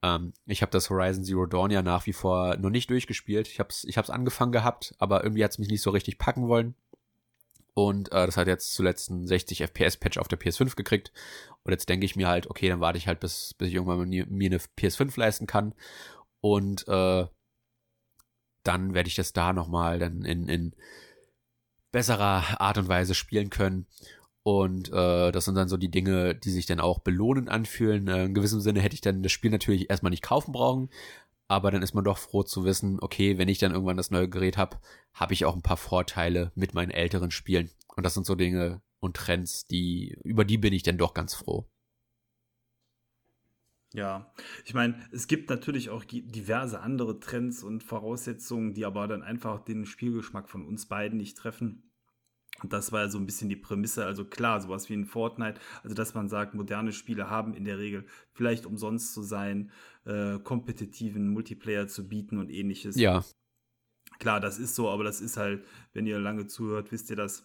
Ähm, ich habe das Horizon Zero Dawn ja nach wie vor noch nicht durchgespielt. Ich habe es ich hab's angefangen gehabt, aber irgendwie hat es mich nicht so richtig packen wollen. Und äh, das hat jetzt zuletzt einen 60 FPS-Patch auf der PS5 gekriegt. Und jetzt denke ich mir halt, okay, dann warte ich halt, bis, bis ich irgendwann mir, mir eine PS5 leisten kann. Und äh, dann werde ich das da nochmal dann in, in besserer Art und Weise spielen können. Und äh, das sind dann so die Dinge, die sich dann auch belohnend anfühlen. Äh, in gewissem Sinne hätte ich dann das Spiel natürlich erstmal nicht kaufen brauchen, aber dann ist man doch froh zu wissen, okay, wenn ich dann irgendwann das neue Gerät habe, habe ich auch ein paar Vorteile mit meinen älteren Spielen. Und das sind so Dinge und Trends, die über die bin ich dann doch ganz froh. Ja, ich meine, es gibt natürlich auch diverse andere Trends und Voraussetzungen, die aber dann einfach den Spielgeschmack von uns beiden nicht treffen. Das war ja so ein bisschen die Prämisse. Also klar, sowas wie ein Fortnite, also dass man sagt, moderne Spiele haben in der Regel vielleicht umsonst zu sein, äh, kompetitiven Multiplayer zu bieten und ähnliches. Ja. Klar, das ist so, aber das ist halt, wenn ihr lange zuhört, wisst ihr das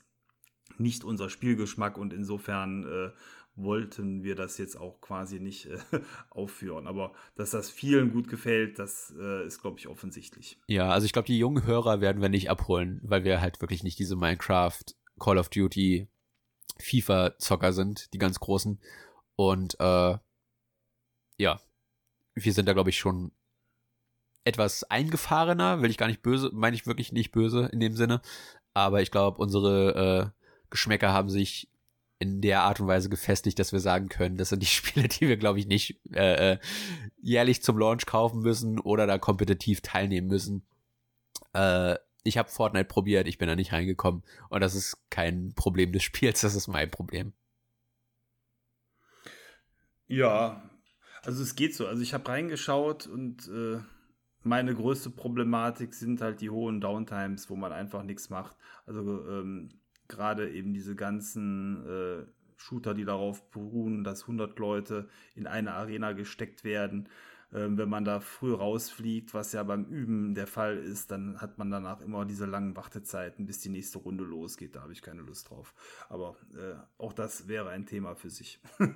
nicht unser Spielgeschmack und insofern äh, wollten wir das jetzt auch quasi nicht äh, aufführen. Aber dass das vielen gut gefällt, das äh, ist, glaube ich, offensichtlich. Ja, also ich glaube, die jungen Hörer werden wir nicht abholen, weil wir halt wirklich nicht diese Minecraft Call of Duty, FIFA-Zocker sind, die ganz großen. Und äh, ja, wir sind da, glaube ich, schon etwas eingefahrener, will ich gar nicht böse, meine ich wirklich nicht böse in dem Sinne. Aber ich glaube, unsere äh, Geschmäcker haben sich in der Art und Weise gefestigt, dass wir sagen können, das sind die Spiele, die wir, glaube ich, nicht äh, äh, jährlich zum Launch kaufen müssen oder da kompetitiv teilnehmen müssen. Äh, ich habe Fortnite probiert, ich bin da nicht reingekommen und das ist kein Problem des Spiels, das ist mein Problem. Ja, also es geht so. Also ich habe reingeschaut und äh, meine größte Problematik sind halt die hohen Downtimes, wo man einfach nichts macht. Also ähm, gerade eben diese ganzen äh, Shooter, die darauf beruhen, dass 100 Leute in eine Arena gesteckt werden wenn man da früh rausfliegt, was ja beim Üben der Fall ist, dann hat man danach immer diese langen Wartezeiten, bis die nächste Runde losgeht. Da habe ich keine Lust drauf. Aber äh, auch das wäre ein Thema für sich.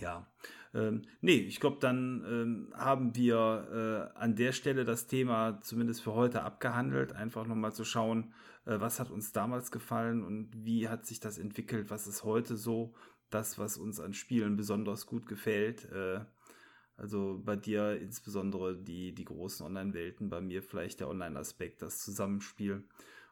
ja. Ähm, nee, ich glaube, dann ähm, haben wir äh, an der Stelle das Thema zumindest für heute abgehandelt. Einfach nochmal zu schauen, äh, was hat uns damals gefallen und wie hat sich das entwickelt, was ist heute so, das, was uns an Spielen besonders gut gefällt. Äh, also bei dir insbesondere die, die großen Online-Welten, bei mir vielleicht der Online-Aspekt, das Zusammenspiel.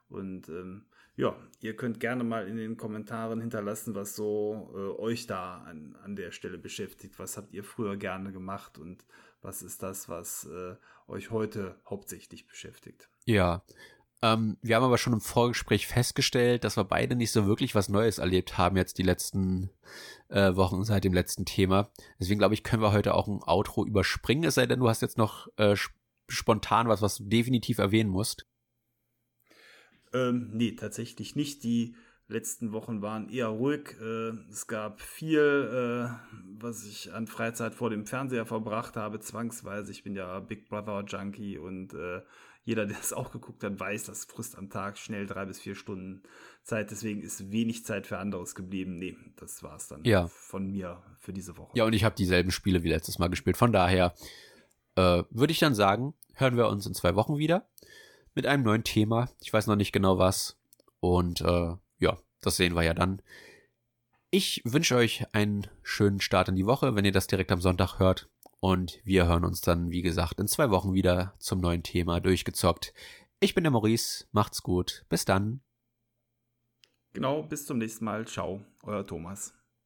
Und ähm, ja, ihr könnt gerne mal in den Kommentaren hinterlassen, was so äh, euch da an, an der Stelle beschäftigt. Was habt ihr früher gerne gemacht und was ist das, was äh, euch heute hauptsächlich beschäftigt? Ja, ähm, wir haben aber schon im Vorgespräch festgestellt, dass wir beide nicht so wirklich was Neues erlebt haben jetzt die letzten äh, Wochen seit dem letzten Thema. Deswegen glaube ich, können wir heute auch ein Outro überspringen, es sei denn, du hast jetzt noch äh, spontan was, was du definitiv erwähnen musst. Ähm, nee, tatsächlich nicht. Die letzten Wochen waren eher ruhig. Äh, es gab viel, äh, was ich an Freizeit vor dem Fernseher verbracht habe, zwangsweise. Ich bin ja Big Brother Junkie und äh, jeder, der es auch geguckt hat, weiß, das frisst am Tag schnell drei bis vier Stunden Zeit. Deswegen ist wenig Zeit für anderes geblieben. Nee, das war es dann ja. von mir für diese Woche. Ja, und ich habe dieselben Spiele wie letztes Mal gespielt. Von daher äh, würde ich dann sagen, hören wir uns in zwei Wochen wieder mit einem neuen Thema. Ich weiß noch nicht genau was. Und äh, ja, das sehen wir ja dann. Ich wünsche euch einen schönen Start in die Woche, wenn ihr das direkt am Sonntag hört. Und wir hören uns dann, wie gesagt, in zwei Wochen wieder zum neuen Thema durchgezockt. Ich bin der Maurice, macht's gut, bis dann. Genau, bis zum nächsten Mal. Ciao, euer Thomas.